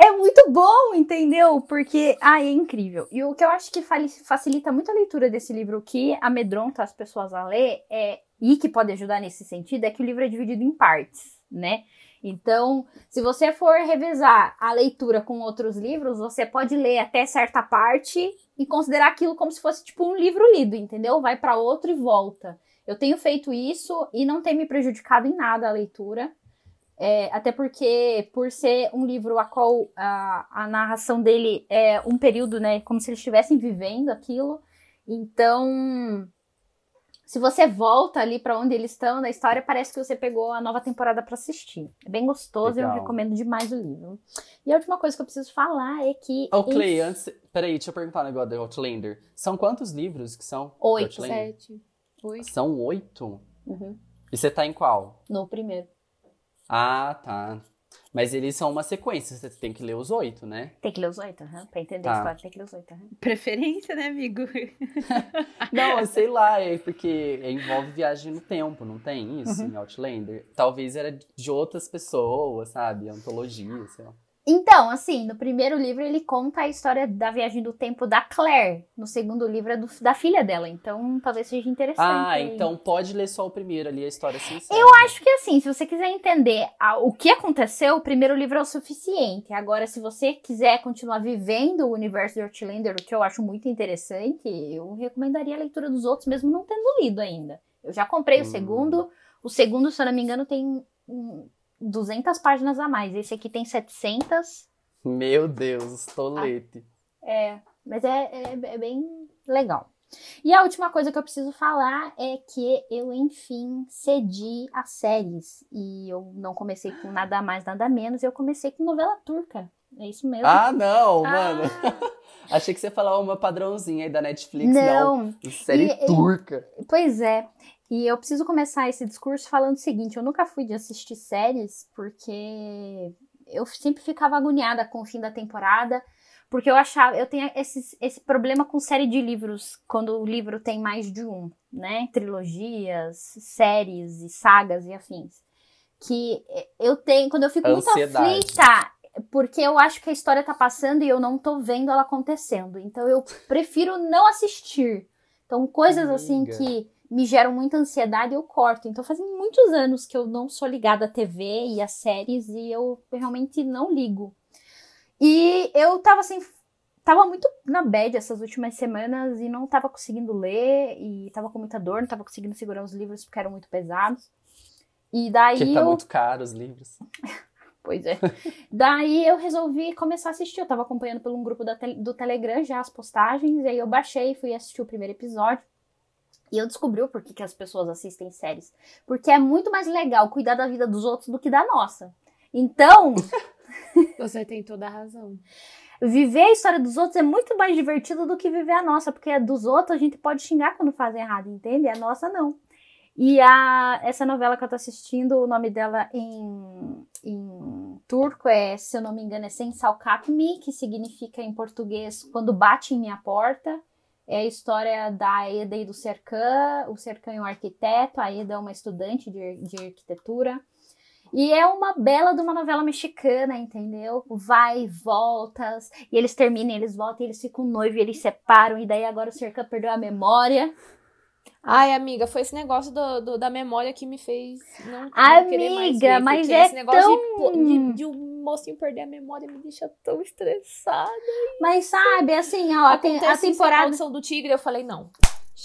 é muito bom, entendeu? Porque ah, é incrível. E o que eu acho que facilita muito a leitura desse livro, que amedronta as pessoas a ler é e que pode ajudar nesse sentido é que o livro é dividido em partes, né? Então, se você for revezar a leitura com outros livros, você pode ler até certa parte e considerar aquilo como se fosse tipo um livro lido, entendeu? Vai para outro e volta. Eu tenho feito isso e não tem me prejudicado em nada a leitura. É, até porque, por ser um livro a qual a, a narração dele é um período, né? Como se eles estivessem vivendo aquilo. Então, se você volta ali pra onde eles estão na história, parece que você pegou a nova temporada pra assistir. É bem gostoso e eu Legal. recomendo demais o livro. E a última coisa que eu preciso falar é que. Ô, Clay, em- antes. Peraí, deixa eu perguntar um negócio do Outlander. São quantos livros que são? Oito. Sete. Oito. São oito? Uhum, E você tá em qual? no primeiro. Ah, tá. Mas eles são uma sequência, você tem que ler os oito, né? Tem que ler os oito, aham. Pra entender Tá. a história, tem que ler os oito. aham. Preferência, né, amigo? *laughs* Não, sei lá, é porque envolve viagem no tempo, não tem isso Uhum. em Outlander? Talvez era de outras pessoas, sabe? Antologia, sei lá. Então, assim, no primeiro livro ele conta a história da viagem do tempo da Claire. No segundo livro é do- da filha dela. Então, talvez seja interessante. Ah, aí. então pode ler só o primeiro ali, a história sincera. Eu acho que assim, se você quiser entender a- o que aconteceu, o primeiro livro é o suficiente. Agora, se você quiser continuar vivendo o universo de Outlander, o que eu acho muito interessante, eu recomendaria a leitura dos outros, mesmo não tendo lido ainda. Eu já comprei o Hum. segundo. O segundo, se eu não me engano, tem 200 páginas a mais. Esse aqui tem 700. Meu Deus, tolete. É, mas é, é- é bem legal. E a última coisa que eu preciso falar é que eu, enfim, cedi a séries. E eu não comecei com nada mais, nada menos. Eu comecei com novela turca. É isso mesmo. Ah, não, Ah. mano. *laughs* Achei que você falar uma padrãozinha aí da Netflix, não. não, Série E- e- turca. pois é. E eu preciso começar esse discurso falando o seguinte: eu nunca fui de assistir séries porque eu sempre ficava agoniada com o fim da temporada. Porque eu achava, eu tenho esse, esse problema com série de livros, quando o livro tem mais de um, né? Trilogias, séries e sagas e afins. Que eu tenho, quando eu fico muito Ansiedade. aflita, porque eu acho que a história tá passando e eu não tô vendo ela acontecendo. Então eu prefiro não assistir. Então, coisas assim Amiga. que me geram muita ansiedade, eu corto. Então, fazem muitos anos que eu não sou ligada à TV e às séries e eu realmente não ligo. E eu tava assim, tava muito na bad essas últimas semanas e não tava conseguindo ler e tava com muita dor, não tava conseguindo segurar os livros porque eram muito pesados. E daí Porque tá eu muito caro os livros. *laughs* Pois é. Daí eu resolvi começar a assistir. Eu tava acompanhando por um grupo tel- do Telegram já as postagens, e aí eu baixei e fui assistir o primeiro episódio. E eu descobri o porquê que as pessoas assistem séries. Porque é muito mais legal cuidar da vida dos outros do que da nossa. Então, *laughs* Você tem toda a razão. viver a história dos outros é muito mais divertido do que viver a nossa, porque a dos outros a gente pode xingar quando fazem errado, entende? A nossa não. E a, essa novela que eu tô assistindo, o nome dela em, em turco é, se eu não me engano, é Sem Salkatmi, que significa em português quando bate em minha porta. É a história da Eda e do Serkan. O Serkan é um arquiteto, a Eda é uma estudante de, de arquitetura. E é uma bela de uma novela mexicana, entendeu? Vai e voltas, e eles terminam, eles voltam, e eles ficam noivos, e eles separam, e daí agora o Serkan perdeu a memória. Ai, amiga, foi esse negócio do, do- da memória que me fez não, não querer mais Amiga, ver, mas é esse negócio de tão- pô- de, de um mocinho perder a memória me deixa tão estressada. Mas sabe, assim, ó, a Acontece na temporada. Maldição do Tigre, eu falei, não.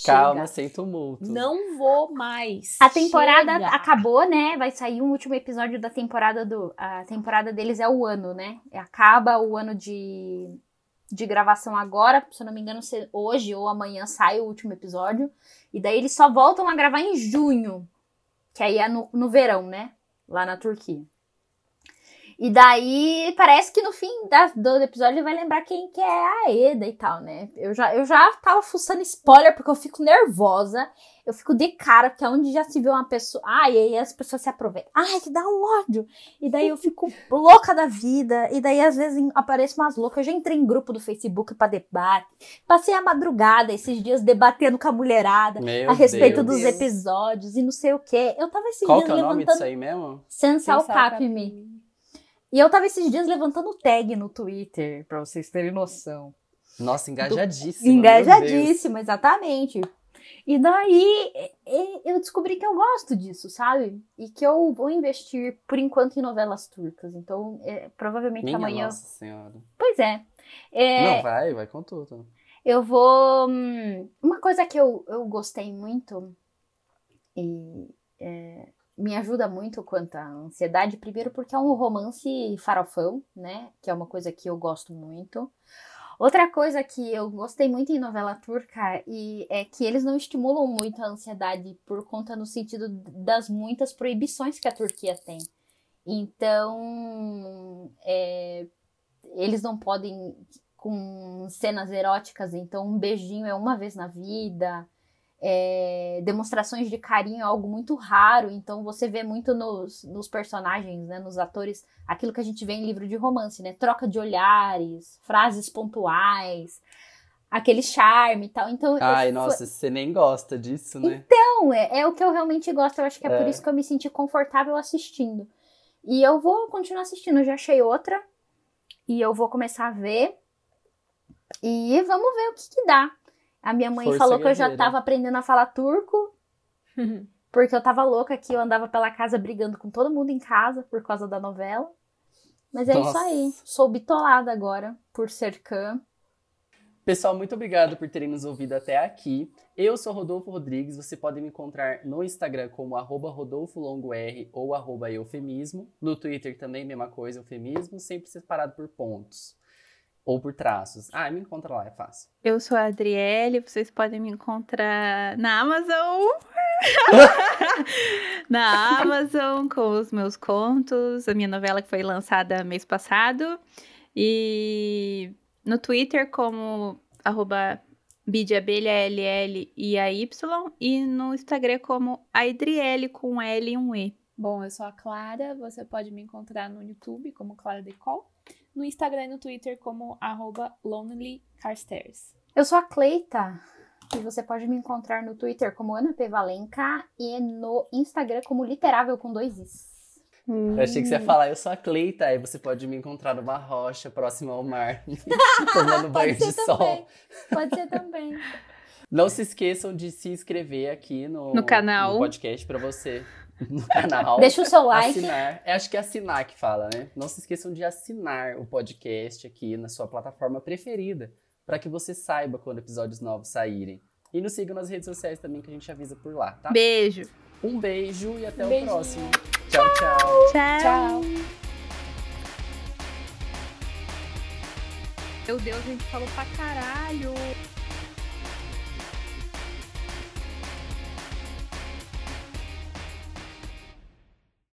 Calma, chega. sem tumulto. Não vou mais. A temporada Chega. acabou, né? Vai sair um último episódio da temporada do. A temporada deles é o ano, né? Acaba o ano de, de gravação agora. Se eu não me engano, se- hoje ou amanhã sai o último episódio. E daí eles só voltam a gravar em junho. Que aí é no, no verão, né? Lá na Turquia. E daí parece que no fim da- do episódio ele vai lembrar quem que é a Eda e tal, né? Eu já, eu já tava fuçando spoiler porque eu fico nervosa. Eu fico de cara, porque é onde já se vê uma pessoa. Ai, e aí as pessoas se aproveitam. Ai, que dá um ódio. E daí eu fico *laughs* louca da vida. E daí às vezes aparece umas loucas. Eu já entrei em grupo do Facebook pra debate. Passei a madrugada esses dias debatendo com a mulherada Meu a respeito Deus. dos episódios e não sei o quê. Eu tava esses Qual dias que é o nome levantando. disso aí mesmo? Sensal Pensar Cap Me. E eu tava esses dias levantando tag no Twitter, pra vocês terem noção. Nossa, engajadíssimo. meu Deus. Engajadíssima, exatamente. E daí eu descobri que eu gosto disso, sabe? E que eu vou investir, por enquanto, em novelas turcas. Então, é, provavelmente Minha amanhã. nossa senhora. Pois é. É, Não, vai, vai com tudo. eu vou. hum, Uma coisa que eu, eu gostei muito e é, me ajuda muito quanto à ansiedade, primeiro porque é um romance farofão, né? Que é uma coisa que eu gosto muito. Outra coisa que eu gostei muito em novela turca e é que eles não estimulam muito a ansiedade por conta no sentido das muitas proibições que a Turquia tem. Então, é, eles não podem com cenas eróticas, então um beijinho é uma vez na vida. É, demonstrações de carinho é algo muito raro, então você vê muito nos, nos personagens, né, nos atores, aquilo que a gente vê em livro de romance, né? Troca de olhares, frases pontuais, aquele charme e tal. Então, Ai, foi- nossa, você nem gosta disso, né? então, é, é o que eu realmente gosto. Eu acho que é, por É. isso que eu me senti confortável assistindo. E eu vou continuar assistindo. Eu já achei outra. E eu vou começar a ver. E vamos ver o que, que dá. A minha mãe Força falou que eu já guerreira. tava aprendendo a falar turco. *laughs* Porque eu tava louca aqui, eu andava pela casa brigando com todo mundo em casa por causa da novela. Mas é isso Nossa. aí. Sou bitolada agora por Sercan. Pessoal, muito obrigado por terem nos ouvido até aqui. Eu sou Rodolfo Rodrigues, você pode me encontrar no Instagram como arroba rodolfolongor ou arroba eufemismo. No Twitter também, mesma coisa, eufemismo, sempre separado por pontos. Ou por traços. Ah, me encontra lá, é fácil. Eu sou a Adriele, vocês podem me encontrar na Amazon. *laughs* na Amazon com os meus contos, a minha novela que foi lançada mês passado. E no Twitter como arroba e a Y. E no Instagram como Adriele com L e um E. Bom, eu sou a Clara, você pode me encontrar no YouTube como Clara Decol, no Instagram e no Twitter como arroba lonelycarstairs. Eu sou a Cleita. E você pode me encontrar no Twitter como Ana P. Valenca e no Instagram como Literável com dois Is. Eu achei que você ia falar, eu sou a Cleita, aí você pode me encontrar numa rocha próxima ao mar, *laughs* tomando banho de sol. também. Pode ser também. Não se esqueçam de se inscrever aqui no, No canal. no podcast pra você. *laughs* No canal. Deixa o seu like. Assinar. Eu acho que é assinar que fala, né? Não se esqueçam de assinar o podcast aqui na sua plataforma preferida, para que você saiba quando episódios novos saírem. E nos sigam nas redes sociais também, que a gente avisa por lá, tá? Beijo. Um beijo e até Beijinho. o próximo. Tchau, tchau. Tchau. Tchau! Meu Deus, a gente falou pra caralho.